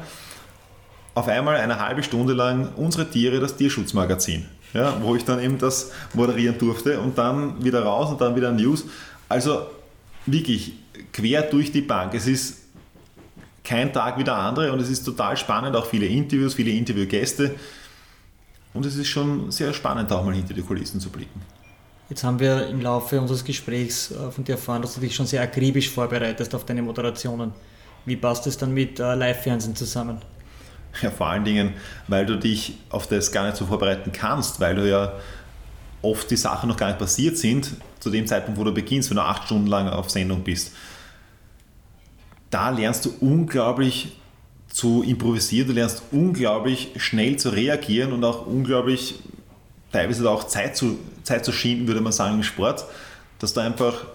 Speaker 3: Auf einmal eine halbe Stunde lang unsere Tiere, das Tierschutzmagazin ja, wo ich dann eben das moderieren durfte und dann wieder raus und dann wieder News. Also wirklich quer durch die Bank. Es ist kein Tag wie der andere und es ist total spannend, auch viele Interviews, viele Interviewgäste. Und es ist schon sehr spannend, auch mal hinter die Kulissen zu blicken.
Speaker 2: Jetzt haben wir im Laufe unseres Gesprächs äh, von dir erfahren, dass du dich schon sehr akribisch vorbereitest auf deine Moderationen. Wie passt es dann mit äh, Live-Fernsehen zusammen?
Speaker 3: Ja, vor allen Dingen, weil du dich auf das gar nicht so vorbereiten kannst, weil du ja oft die Sachen noch gar nicht passiert sind, zu dem Zeitpunkt, wo du beginnst, wenn du acht Stunden lang auf Sendung bist. Da lernst du unglaublich zu improvisieren, du lernst unglaublich schnell zu reagieren und auch unglaublich teilweise auch Zeit zu, Zeit zu schinden, würde man sagen, im Sport, dass du einfach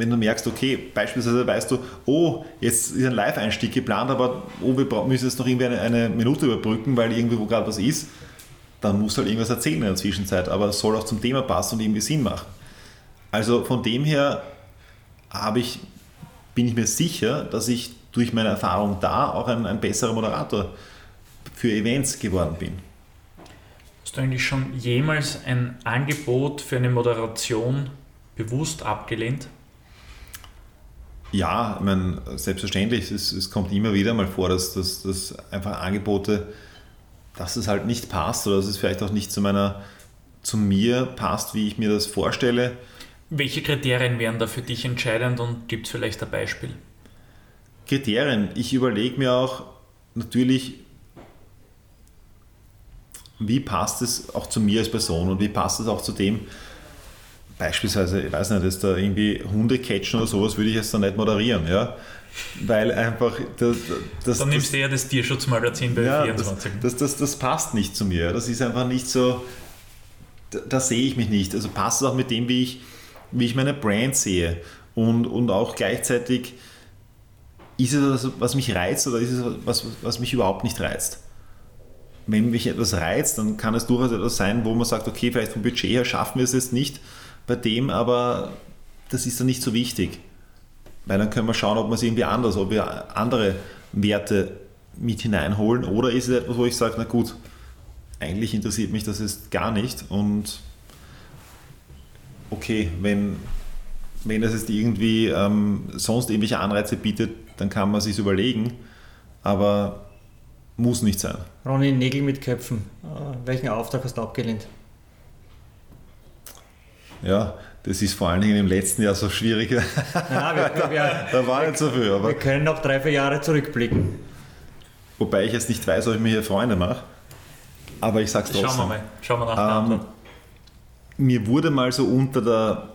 Speaker 3: wenn du merkst, okay, beispielsweise weißt du, oh, jetzt ist ein Live-Einstieg geplant, aber oh, wir müssen jetzt noch irgendwie eine, eine Minute überbrücken, weil irgendwie wo gerade was ist, dann musst du halt irgendwas erzählen in der Zwischenzeit, aber es soll auch zum Thema passen und irgendwie Sinn machen. Also von dem her habe ich, bin ich mir sicher, dass ich durch meine Erfahrung da auch ein, ein besserer Moderator für Events geworden bin.
Speaker 4: Hast du eigentlich schon jemals ein Angebot für eine Moderation bewusst abgelehnt?
Speaker 3: Ja, ich meine, selbstverständlich, es, es kommt immer wieder mal vor, dass, dass, dass einfach Angebote, dass es halt nicht passt oder dass es vielleicht auch nicht zu meiner, zu mir passt, wie ich mir das vorstelle.
Speaker 4: Welche Kriterien wären da für dich entscheidend und gibt es vielleicht ein Beispiel?
Speaker 3: Kriterien. Ich überlege mir auch natürlich, wie passt es auch zu mir als Person und wie passt es auch zu dem, beispielsweise, ich weiß nicht, dass da irgendwie Hunde catchen oder sowas, würde ich jetzt dann nicht moderieren, ja. Weil einfach das.
Speaker 4: das dann nimmst du ja das Tierschutzmagazin bei ja,
Speaker 3: 24. Das, das, das, das passt nicht zu mir. Das ist einfach nicht so. Da, da sehe ich mich nicht. Also passt es auch mit dem, wie ich, wie ich meine Brand sehe. Und, und auch gleichzeitig ist es das, was mich reizt oder ist es was, was mich überhaupt nicht reizt? Wenn mich etwas reizt, dann kann es durchaus etwas sein, wo man sagt, okay, vielleicht vom Budget her schaffen wir es jetzt nicht, bei dem, aber das ist dann nicht so wichtig. Weil dann können wir schauen, ob wir es irgendwie anders, ob wir andere Werte mit hineinholen oder ist es etwas, wo ich sage, na gut, eigentlich interessiert mich das jetzt gar nicht und okay, wenn, wenn das jetzt irgendwie ähm, sonst irgendwelche Anreize bietet, dann kann man sich überlegen, aber muss nicht sein.
Speaker 2: Ronny, Nägel mit Köpfen. Äh, welchen Auftrag hast du abgelehnt?
Speaker 3: Ja, das ist vor allen Dingen im letzten Jahr so schwierig. Ja, wir, wir, da war nicht so viel.
Speaker 2: Aber wir können noch drei, vier Jahre zurückblicken.
Speaker 3: Wobei ich jetzt nicht weiß, ob ich mir hier Freunde mache. Aber ich sag's trotzdem.
Speaker 4: Schauen wir mal. Schauen wir nach ähm,
Speaker 3: Mir wurde mal so unter der,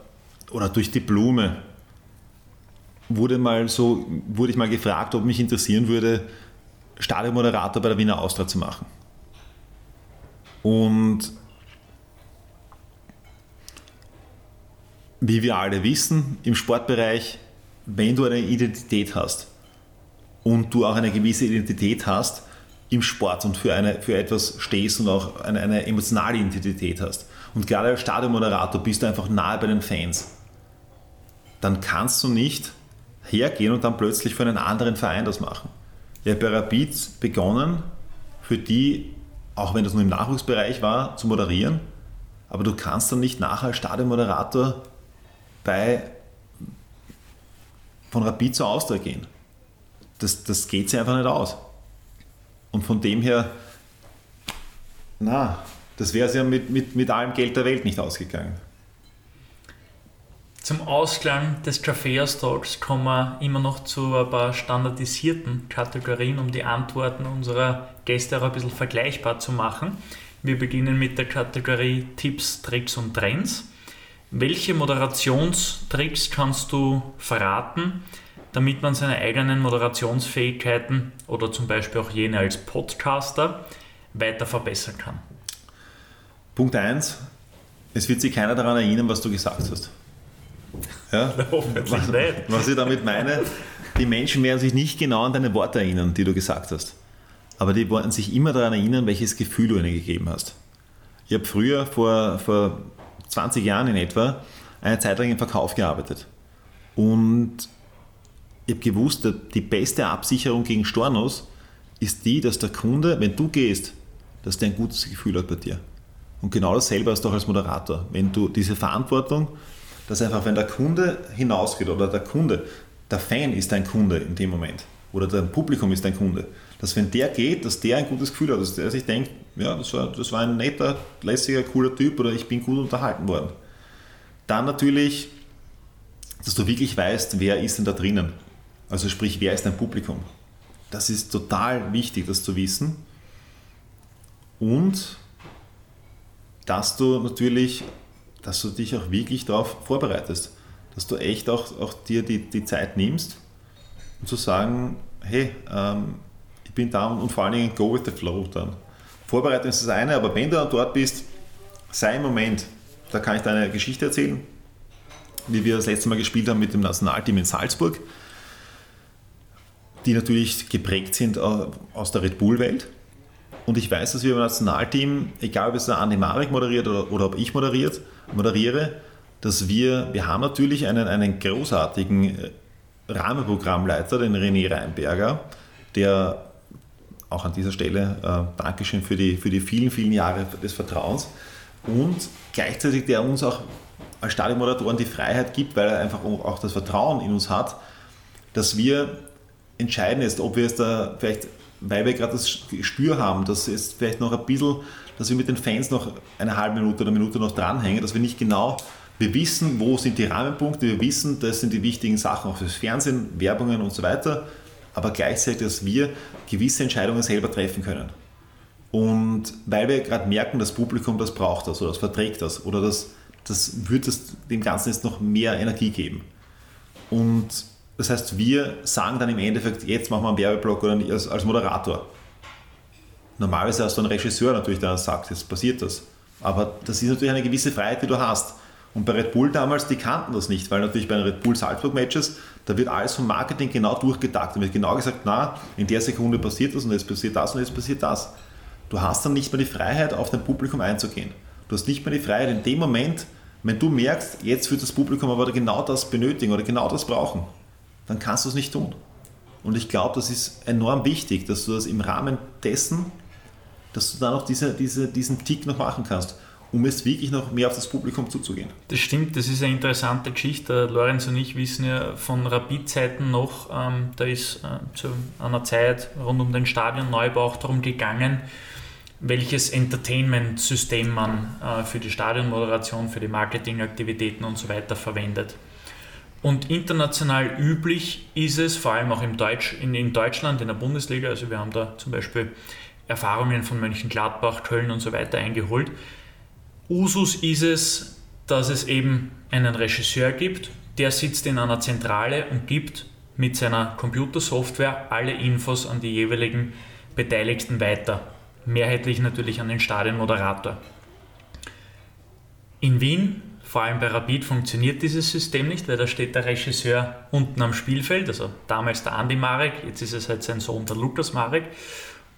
Speaker 3: oder durch die Blume, wurde, mal so, wurde ich mal gefragt, ob mich interessieren würde, Stadionmoderator bei der Wiener Austria zu machen. Und wie wir alle wissen, im Sportbereich, wenn du eine Identität hast und du auch eine gewisse Identität hast im Sport und für, eine, für etwas stehst und auch eine, eine emotionale Identität hast und gerade als Stadionmoderator bist du einfach nahe bei den Fans, dann kannst du nicht hergehen und dann plötzlich für einen anderen Verein das machen. Ich habe bei Rapid begonnen, für die, auch wenn das nur im Nachwuchsbereich war, zu moderieren, aber du kannst dann nicht nachher als Stadionmoderator bei von Rapid zur Austria gehen. Das, das geht sich einfach nicht aus. Und von dem her, na, das wäre es ja mit, mit, mit allem Geld der Welt nicht ausgegangen.
Speaker 4: Zum Ausklang des Trafeas Talks kommen wir immer noch zu ein paar standardisierten Kategorien, um die Antworten unserer Gäste auch ein bisschen vergleichbar zu machen. Wir beginnen mit der Kategorie Tipps, Tricks und Trends. Welche Moderationstricks kannst du verraten, damit man seine eigenen Moderationsfähigkeiten oder zum Beispiel auch jene als Podcaster weiter verbessern kann?
Speaker 3: Punkt 1. Es wird sich keiner daran erinnern, was du gesagt hast. Ja?
Speaker 4: Hoffentlich
Speaker 3: was,
Speaker 4: nicht.
Speaker 3: was ich damit meine, die Menschen werden sich nicht genau an deine Worte erinnern, die du gesagt hast. Aber die werden sich immer daran erinnern, welches Gefühl du ihnen gegeben hast. Ich habe früher, vor, vor 20 Jahren in etwa, eine Zeit lang im Verkauf gearbeitet. Und ich habe gewusst, die beste Absicherung gegen Stornos ist die, dass der Kunde, wenn du gehst, dass der ein gutes Gefühl hat bei dir. Und genau dasselbe hast du auch als Moderator. Wenn du diese Verantwortung, dass einfach, wenn der Kunde hinausgeht oder der Kunde, der Fan ist dein Kunde in dem Moment oder dein Publikum ist dein Kunde, dass wenn der geht, dass der ein gutes Gefühl hat, dass der sich denkt, ja, das war, das war ein netter, lässiger, cooler Typ oder ich bin gut unterhalten worden. Dann natürlich, dass du wirklich weißt, wer ist denn da drinnen. Also sprich, wer ist dein Publikum. Das ist total wichtig, das zu wissen. Und dass du natürlich, dass du dich auch wirklich darauf vorbereitest. Dass du echt auch, auch dir die, die Zeit nimmst, um zu sagen, hey, ähm, bin da und vor allen Dingen go with the flow dann. Vorbereitung ist das eine, aber wenn du dann dort bist, sei im Moment. Da kann ich deine Geschichte erzählen, wie wir das letzte Mal gespielt haben mit dem Nationalteam in Salzburg, die natürlich geprägt sind äh, aus der Red Bull-Welt. Und ich weiß, dass wir im Nationalteam, egal ob es der Andi Marek moderiert oder, oder ob ich moderiert, moderiere, dass wir, wir haben natürlich einen, einen großartigen äh, Rahmenprogrammleiter, den René Reinberger, der auch an dieser Stelle äh, Dankeschön für die, für die vielen, vielen Jahre des Vertrauens. Und gleichzeitig der uns auch als Stadionmoderatoren die Freiheit gibt, weil er einfach auch das Vertrauen in uns hat, dass wir entscheiden jetzt, ob wir jetzt da vielleicht, weil wir gerade das Spür haben, dass es vielleicht noch ein bisschen, dass wir mit den Fans noch eine halbe Minute oder eine Minute noch dranhängen, dass wir nicht genau, wir wissen, wo sind die Rahmenpunkte, wir wissen, das sind die wichtigen Sachen auch fürs Fernsehen, Werbungen und so weiter, aber gleichzeitig, dass wir gewisse Entscheidungen selber treffen können. Und weil wir gerade merken, das Publikum, das braucht das oder das verträgt das oder das, das wird es dem Ganzen jetzt noch mehr Energie geben. Und das heißt, wir sagen dann im Endeffekt, jetzt machen wir einen Werbeblock oder als, als Moderator. Normalerweise hast du einen Regisseur natürlich, der sagt, jetzt passiert das. Aber das ist natürlich eine gewisse Freiheit, die du hast. Und bei Red Bull damals, die kannten das nicht, weil natürlich bei den Red Bull Salzburg Matches, da wird alles vom Marketing genau durchgedacht. Da wird genau gesagt, na, in der Sekunde passiert das und jetzt passiert das und jetzt passiert das. Du hast dann nicht mehr die Freiheit, auf dein Publikum einzugehen. Du hast nicht mehr die Freiheit in dem Moment, wenn du merkst, jetzt wird das Publikum aber genau das benötigen oder genau das brauchen dann kannst du es nicht tun. Und ich glaube, das ist enorm wichtig, dass du das im Rahmen dessen, dass du dann auch diese, diese, diesen Tick noch machen kannst, um jetzt wirklich noch mehr auf das Publikum zuzugehen.
Speaker 4: Das stimmt, das ist eine interessante Geschichte. Lorenz und ich wissen ja von Rapid-Zeiten noch, ähm, da ist äh, zu einer Zeit rund um den Stadionneubau auch darum gegangen, welches Entertainment-System man äh, für die Stadionmoderation, für die Marketingaktivitäten und so weiter verwendet. Und international üblich ist es, vor allem auch im Deutsch, in, in Deutschland, in der Bundesliga, also wir haben da zum Beispiel Erfahrungen von Mönchengladbach, Köln und so weiter eingeholt. Usus ist es, dass es eben einen Regisseur gibt, der sitzt in einer Zentrale und gibt mit seiner Computersoftware alle Infos an die jeweiligen Beteiligten weiter. Mehrheitlich natürlich an den Stadionmoderator. In Wien vor allem bei Rapid funktioniert dieses System nicht, weil da steht der Regisseur unten am Spielfeld, also damals der Andi Marek, jetzt ist es halt sein Sohn der Lukas Marek.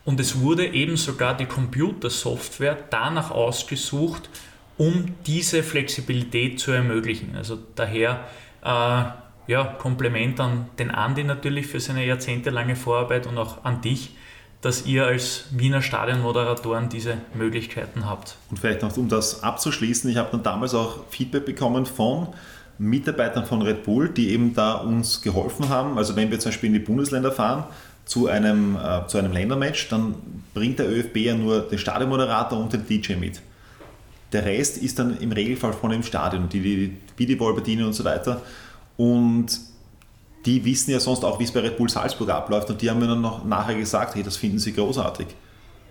Speaker 4: Und es wurde eben sogar die Computersoftware danach ausgesucht, um diese Flexibilität zu ermöglichen. Also daher äh, ja, Kompliment an den Andi natürlich für seine jahrzehntelange Vorarbeit und auch an dich, dass ihr als Wiener Stadionmoderatoren diese Möglichkeiten habt.
Speaker 3: Und vielleicht noch, um das abzuschließen, ich habe dann damals auch Feedback bekommen von Mitarbeitern von Red Bull, die eben da uns geholfen haben. Also wenn wir zum Beispiel in die Bundesländer fahren, zu einem, äh, zu einem Ländermatch, dann bringt der ÖFB ja nur den Stadionmoderator und den DJ mit. Der Rest ist dann im Regelfall von dem Stadion, die die Videoball bedienen und so weiter. Und die wissen ja sonst auch, wie es bei Red Bull Salzburg abläuft und die haben mir dann noch nachher gesagt, hey, das finden sie großartig.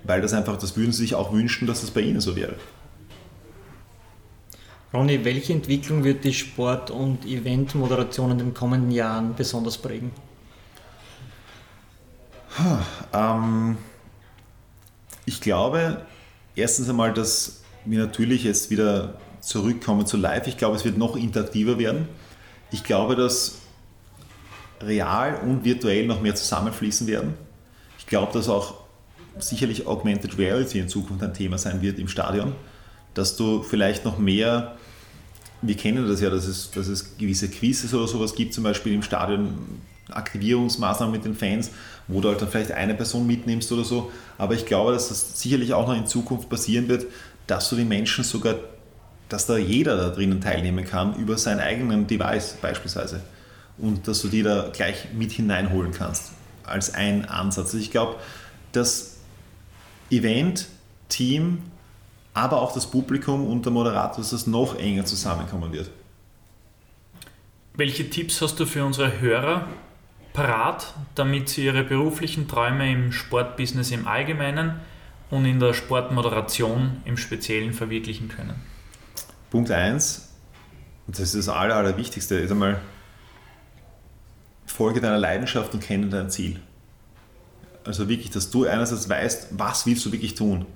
Speaker 3: Weil das einfach, das würden sie sich auch wünschen, dass das bei ihnen so wäre.
Speaker 2: Ronny, welche Entwicklung wird die Sport- und Eventmoderation in den kommenden Jahren besonders prägen?
Speaker 3: Ähm, ich glaube, erstens einmal, dass wir natürlich jetzt wieder zurückkommen zu live. Ich glaube, es wird noch interaktiver werden. Ich glaube, dass real und virtuell noch mehr zusammenfließen werden. Ich glaube, dass auch sicherlich Augmented Reality in Zukunft ein Thema sein wird im Stadion, dass du vielleicht noch mehr, wir kennen das ja, dass es, dass es gewisse Quizzes oder sowas gibt, zum Beispiel im Stadion, Aktivierungsmaßnahmen mit den Fans, wo du halt dann vielleicht eine Person mitnimmst oder so. Aber ich glaube, dass das sicherlich auch noch in Zukunft passieren wird, dass du die Menschen sogar, dass da jeder da drinnen teilnehmen kann über seinen eigenen Device beispielsweise. Und dass du die da gleich mit hineinholen kannst als ein Ansatz. Also ich glaube, das Event, Team, aber auch das Publikum und der Moderator, dass das noch enger zusammenkommen wird.
Speaker 4: Welche Tipps hast du für unsere Hörer parat, damit sie ihre beruflichen Träume im Sportbusiness im Allgemeinen und in der Sportmoderation im Speziellen verwirklichen können?
Speaker 3: Punkt 1, und das ist das Aller, Allerwichtigste, ist einmal, folge deiner Leidenschaft und kenne dein Ziel. Also wirklich, dass du einerseits weißt, was willst du wirklich tun?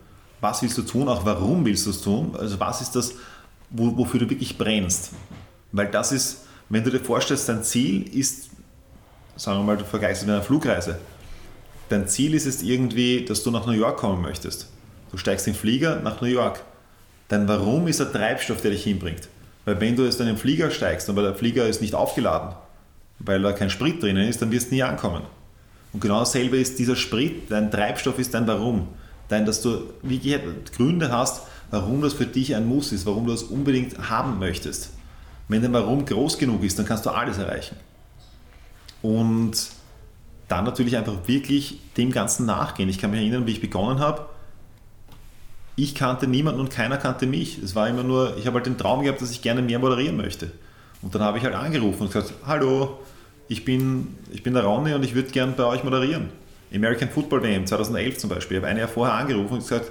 Speaker 3: Was willst du tun? Auch warum willst du es tun? Also was ist das, wo, wofür du wirklich brennst? Weil das ist, wenn du dir vorstellst, dein Ziel ist, sagen wir mal, du vergleichst es mit einer Flugreise. Dein Ziel ist es irgendwie, dass du nach New York kommen möchtest. Du steigst in den Flieger nach New York. Dein Warum ist der Treibstoff, der dich hinbringt. Weil wenn du jetzt in den Flieger steigst, aber der Flieger ist nicht aufgeladen, weil da kein Sprit drinnen ist, dann wirst du nie ankommen. Und genau dasselbe ist dieser Sprit, dein Treibstoff ist dein Warum. Dein, dass du wirklich Gründe hast, warum das für dich ein Muss ist, warum du das unbedingt haben möchtest. Wenn dein Warum groß genug ist, dann kannst du alles erreichen. Und dann natürlich einfach wirklich dem Ganzen nachgehen. Ich kann mich erinnern, wie ich begonnen habe. Ich kannte niemanden und keiner kannte mich. Es war immer nur, ich habe halt den Traum gehabt, dass ich gerne mehr moderieren möchte. Und dann habe ich halt angerufen und gesagt, hallo, ich bin, ich bin der Ronny und ich würde gerne bei euch moderieren. American Football WM 2011 zum Beispiel. Ich habe ein Jahr vorher angerufen und gesagt,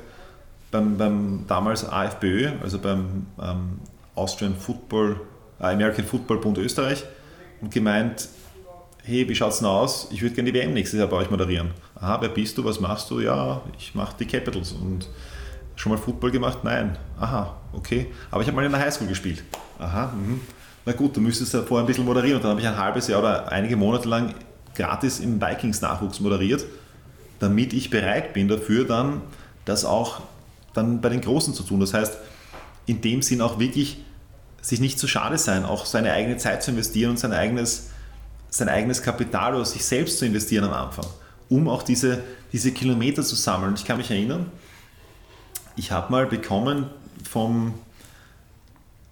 Speaker 3: beim, beim damals AFBÖ, also beim ähm, Austrian Football, äh, American Football Bund Österreich, und gemeint, hey, wie schaut es denn aus? Ich würde gerne die WM nächstes Jahr bei euch moderieren. Aha, wer bist du? Was machst du? Ja, ich mache die Capitals. Und schon mal Football gemacht? Nein. Aha, okay. Aber ich habe mal in der Highschool gespielt. Aha, mhm na gut, du müsstest ja vorher ein bisschen moderieren. Und dann habe ich ein halbes Jahr oder einige Monate lang gratis im Vikings-Nachwuchs moderiert, damit ich bereit bin dafür, dann das auch dann bei den Großen zu tun. Das heißt, in dem Sinn auch wirklich sich nicht zu schade sein, auch seine eigene Zeit zu investieren und sein eigenes, sein eigenes Kapital oder sich selbst zu investieren am Anfang, um auch diese, diese Kilometer zu sammeln. Ich kann mich erinnern, ich habe mal bekommen vom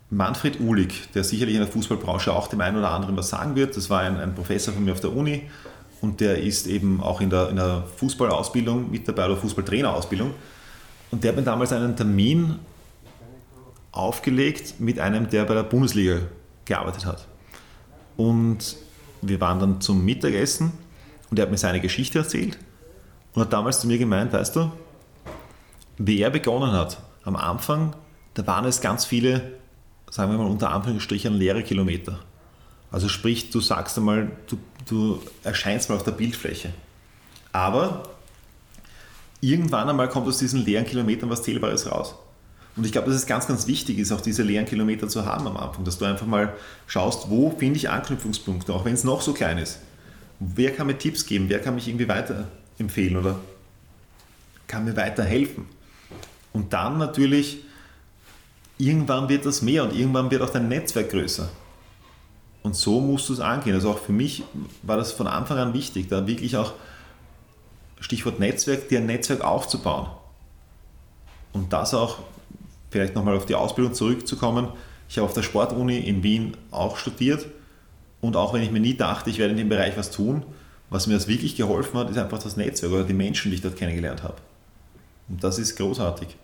Speaker 3: Manfred Uhlig, der sicherlich in der Fußballbranche auch dem einen oder anderen was sagen wird, das war ein, ein Professor von mir auf der Uni und der ist eben auch in der, in der Fußballausbildung mit dabei oder Fußballtrainerausbildung. Und der hat mir damals einen Termin aufgelegt mit einem, der bei der Bundesliga gearbeitet hat. Und wir waren dann zum Mittagessen und er hat mir seine Geschichte erzählt und hat damals zu mir gemeint, weißt du, wie er begonnen hat, am Anfang, da waren es ganz viele sagen wir mal unter Anführungsstrichen, leere Kilometer. Also sprich, du sagst einmal, du, du erscheinst mal auf der Bildfläche. Aber irgendwann einmal kommt aus diesen leeren Kilometern was Zählbares raus. Und ich glaube, dass es ganz, ganz wichtig ist, auch diese leeren Kilometer zu haben am Anfang, dass du einfach mal schaust, wo finde ich Anknüpfungspunkte, auch wenn es noch so klein ist. Wer kann mir Tipps geben? Wer kann mich irgendwie weiterempfehlen oder kann mir weiterhelfen? Und dann natürlich irgendwann wird das mehr und irgendwann wird auch dein Netzwerk größer. Und so musst du es angehen. Also auch für mich war das von Anfang an wichtig, da wirklich auch, Stichwort Netzwerk, dir ein Netzwerk aufzubauen. Und das auch, vielleicht nochmal auf die Ausbildung zurückzukommen, ich habe auf der Sportuni in Wien auch studiert und auch wenn ich mir nie dachte, ich werde in dem Bereich was tun, was mir das wirklich geholfen hat, ist einfach das Netzwerk oder die Menschen, die ich dort kennengelernt habe. Und das ist großartig.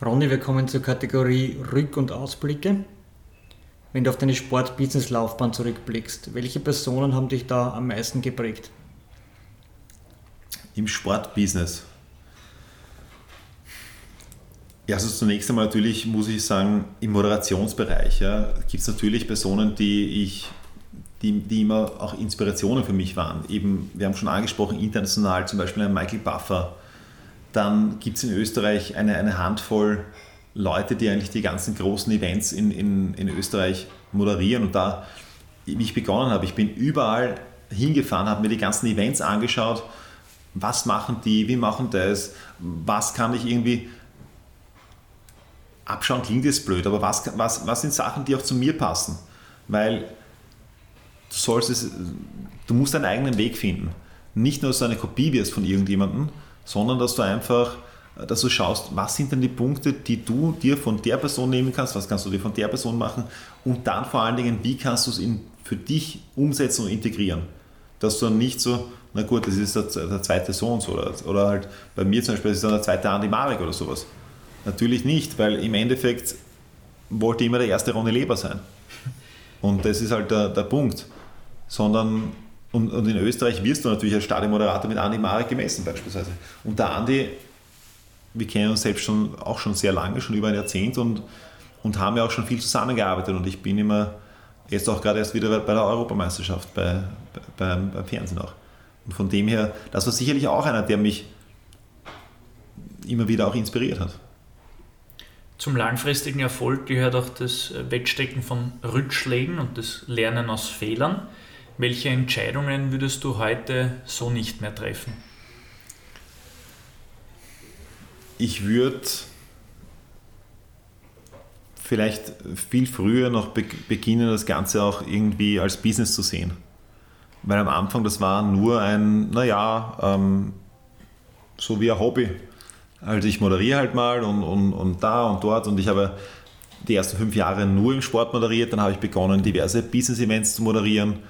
Speaker 2: Ronny, wir kommen zur Kategorie Rück- und Ausblicke. Wenn du auf deine Sport-Business-Laufbahn zurückblickst, welche Personen haben dich da am meisten geprägt?
Speaker 3: Im Sportbusiness. Ja, also zunächst einmal natürlich muss ich sagen, im Moderationsbereich ja, gibt es natürlich Personen, die ich, die, die immer auch Inspirationen für mich waren. Eben, wir haben schon angesprochen, international zum Beispiel ein Michael Buffer. Dann gibt es in Österreich eine, eine Handvoll Leute, die eigentlich die ganzen großen Events in, in, in Österreich moderieren. Und da, ich begonnen habe, ich bin überall hingefahren, habe mir die ganzen Events angeschaut, was machen die, wie machen das, was kann ich irgendwie abschauen klingt jetzt blöd, aber was, was, was sind Sachen, die auch zu mir passen? Weil du sollst es, du musst deinen eigenen Weg finden. Nicht nur, dass du eine Kopie wirst von irgendjemandem, sondern dass du einfach, dass du schaust, was sind denn die Punkte, die du dir von der Person nehmen kannst, was kannst du dir von der Person machen und dann vor allen Dingen, wie kannst du es in, für dich umsetzen und integrieren. Dass du dann nicht so, na gut, das ist der, der zweite Sohn oder, oder halt bei mir zum Beispiel, das ist dann der zweite Andi Marek oder sowas Natürlich nicht, weil im Endeffekt wollte immer der erste Ronny Leber sein. Und das ist halt der, der Punkt. Sondern, und, und, in Österreich wirst du natürlich als Stadionmoderator mit Andi Marek gemessen beispielsweise. Und der Andi, wir kennen uns selbst schon, auch schon sehr lange, schon über ein Jahrzehnt und, und haben ja auch schon viel zusammengearbeitet. Und ich bin immer, jetzt auch gerade erst wieder bei der Europameisterschaft, bei, bei, beim, beim Fernsehen auch. Und von dem her, das war sicherlich auch einer, der mich immer wieder auch inspiriert hat.
Speaker 4: Zum langfristigen Erfolg gehört auch das Wegstecken von Rückschlägen und das Lernen aus Fehlern. Welche Entscheidungen würdest du heute so nicht mehr treffen?
Speaker 3: Ich würde vielleicht viel früher noch beginnen, das Ganze auch irgendwie als Business zu sehen. Weil am Anfang das war nur ein, naja, ähm, so wie ein Hobby. Also ich moderiere halt mal und, und, und da und dort und ich habe die ersten fünf Jahre nur im Sport moderiert, dann habe ich begonnen, diverse Business-Events zu moderieren,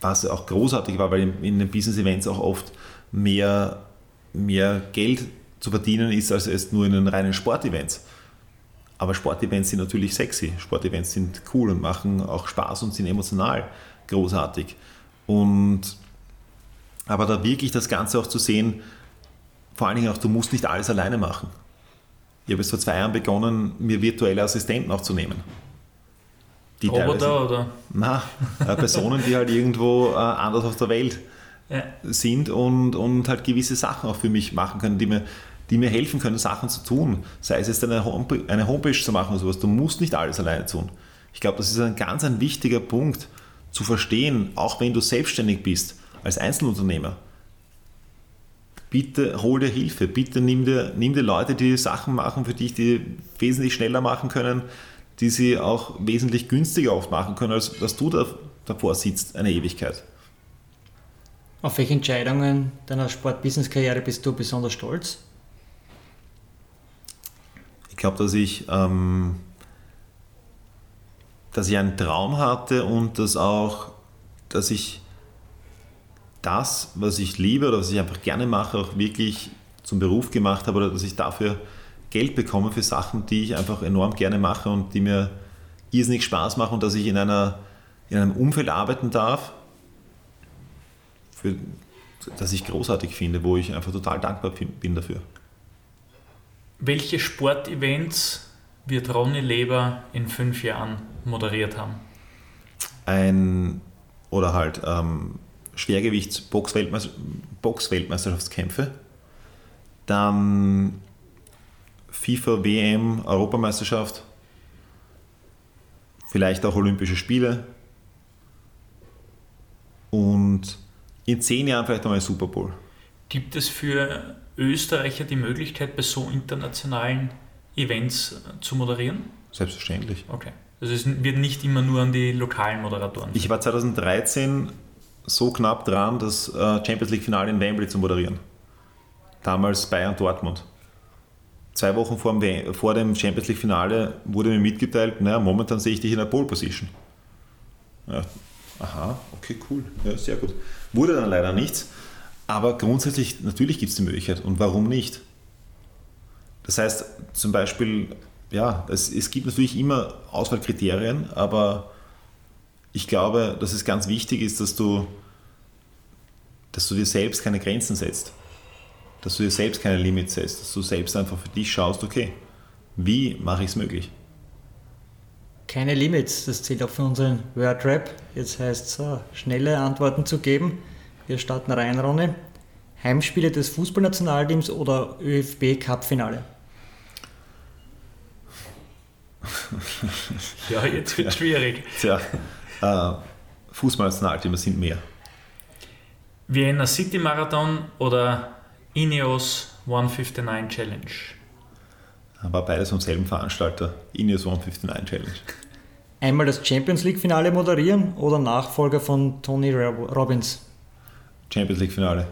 Speaker 3: was auch großartig war, weil in den Business-Events auch oft mehr, mehr Geld zu verdienen ist, als es nur in den reinen Sportevents. Aber Sportevents sind natürlich sexy, Sportevents sind cool und machen auch Spaß und sind emotional großartig. Und aber da wirklich das Ganze auch zu sehen, vor allen Dingen auch, du musst nicht alles alleine machen. Ich habe jetzt vor zwei Jahren begonnen, mir virtuelle Assistenten auch zu nehmen.
Speaker 4: Die Roboter oder?
Speaker 3: Na, äh, Personen, die halt irgendwo äh, anders auf der Welt ja. sind und, und halt gewisse Sachen auch für mich machen können, die mir, die mir helfen können, Sachen zu tun. Sei es jetzt eine, Homepage, eine Homepage zu machen oder sowas. Du musst nicht alles alleine tun. Ich glaube, das ist ein ganz ein wichtiger Punkt zu verstehen, auch wenn du selbstständig bist als Einzelunternehmer bitte hol dir Hilfe, bitte nimm dir, nimm dir Leute, die Sachen machen für dich, die wesentlich schneller machen können, die sie auch wesentlich günstiger oft machen können, als dass du da, davor sitzt, eine Ewigkeit.
Speaker 2: Auf welche Entscheidungen deiner Sport-Business-Karriere bist du besonders stolz?
Speaker 3: Ich glaube, dass ich, ähm, dass ich einen Traum hatte und dass auch, dass ich das, was ich liebe oder was ich einfach gerne mache, auch wirklich zum Beruf gemacht habe oder dass ich dafür Geld bekomme für Sachen, die ich einfach enorm gerne mache und die mir irrsinnig Spaß machen und dass ich in, einer, in einem Umfeld arbeiten darf, für, das ich großartig finde, wo ich einfach total dankbar bin dafür.
Speaker 4: Welche Sportevents wird Ronny Leber in fünf Jahren moderiert haben?
Speaker 3: Ein oder halt ähm, Schwergewichts-Box-Weltmeisterschaftskämpfe, dann FIFA WM Europameisterschaft, vielleicht auch Olympische Spiele und in zehn Jahren vielleicht nochmal Super Bowl.
Speaker 4: Gibt es für Österreicher die Möglichkeit, bei so internationalen Events zu moderieren?
Speaker 3: Selbstverständlich.
Speaker 4: Okay. Also es wird nicht immer nur an die lokalen Moderatoren.
Speaker 3: Ich war 2013 so knapp dran, das äh, Champions League-Finale in Wembley zu moderieren. Damals Bayern Dortmund. Zwei Wochen vor dem, vor dem Champions League-Finale wurde mir mitgeteilt, naja, momentan sehe ich dich in der Pole Position. Ja, aha, okay, cool, ja, sehr gut. Wurde dann leider nichts, aber grundsätzlich, natürlich gibt es die Möglichkeit und warum nicht? Das heißt, zum Beispiel, ja, es, es gibt natürlich immer Auswahlkriterien, aber ich glaube, dass es ganz wichtig ist, dass du, dass du dir selbst keine Grenzen setzt. dass du dir selbst keine Limits setzt, dass du selbst einfach für dich schaust, okay, wie mache ich es möglich?
Speaker 2: Keine Limits, das zählt auch für unseren Wordrap. Jetzt heißt es, uh, schnelle Antworten zu geben. Wir starten rein, Ronny. Heimspiele des Fußballnationalteams oder ÖFB-Cup-Finale?
Speaker 4: ja, jetzt wird es schwierig.
Speaker 3: Tja, äh, Fußballnationalteams sind mehr.
Speaker 4: Vienna City Marathon oder Ineos 159 Challenge?
Speaker 3: War beides vom selben Veranstalter, Ineos 159 Challenge.
Speaker 2: Einmal das Champions League-Finale moderieren oder Nachfolger von Tony Robbins?
Speaker 3: Champions League-Finale.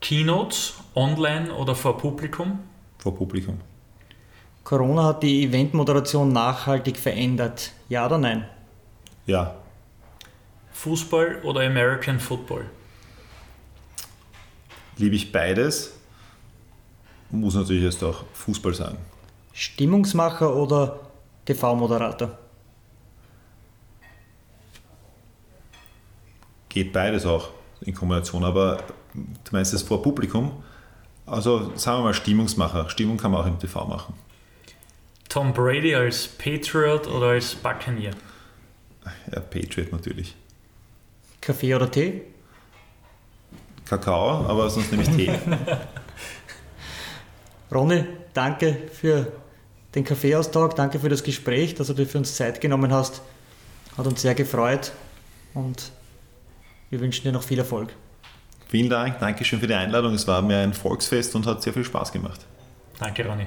Speaker 4: Keynotes, online oder vor Publikum?
Speaker 3: Vor Publikum.
Speaker 2: Corona hat die Eventmoderation nachhaltig verändert. Ja oder nein?
Speaker 3: Ja.
Speaker 4: Fußball oder American Football?
Speaker 3: Liebe ich beides. Muss natürlich jetzt auch Fußball sagen.
Speaker 2: Stimmungsmacher oder TV-Moderator?
Speaker 3: Geht beides auch in Kombination, aber du meinst es vor Publikum? Also sagen wir mal Stimmungsmacher. Stimmung kann man auch im TV machen.
Speaker 4: Tom Brady als Patriot oder als Buccaneer?
Speaker 3: Ja, Patriot natürlich.
Speaker 2: Kaffee oder Tee?
Speaker 3: Kakao, aber sonst nehme ich Tee.
Speaker 2: Ronny, danke für den Kaffeeaustausch, danke für das Gespräch, dass du dir für uns Zeit genommen hast. Hat uns sehr gefreut und wir wünschen dir noch viel Erfolg.
Speaker 3: Vielen Dank, danke schön für die Einladung. Es war mir ein Volksfest und hat sehr viel Spaß gemacht.
Speaker 4: Danke, Ronny.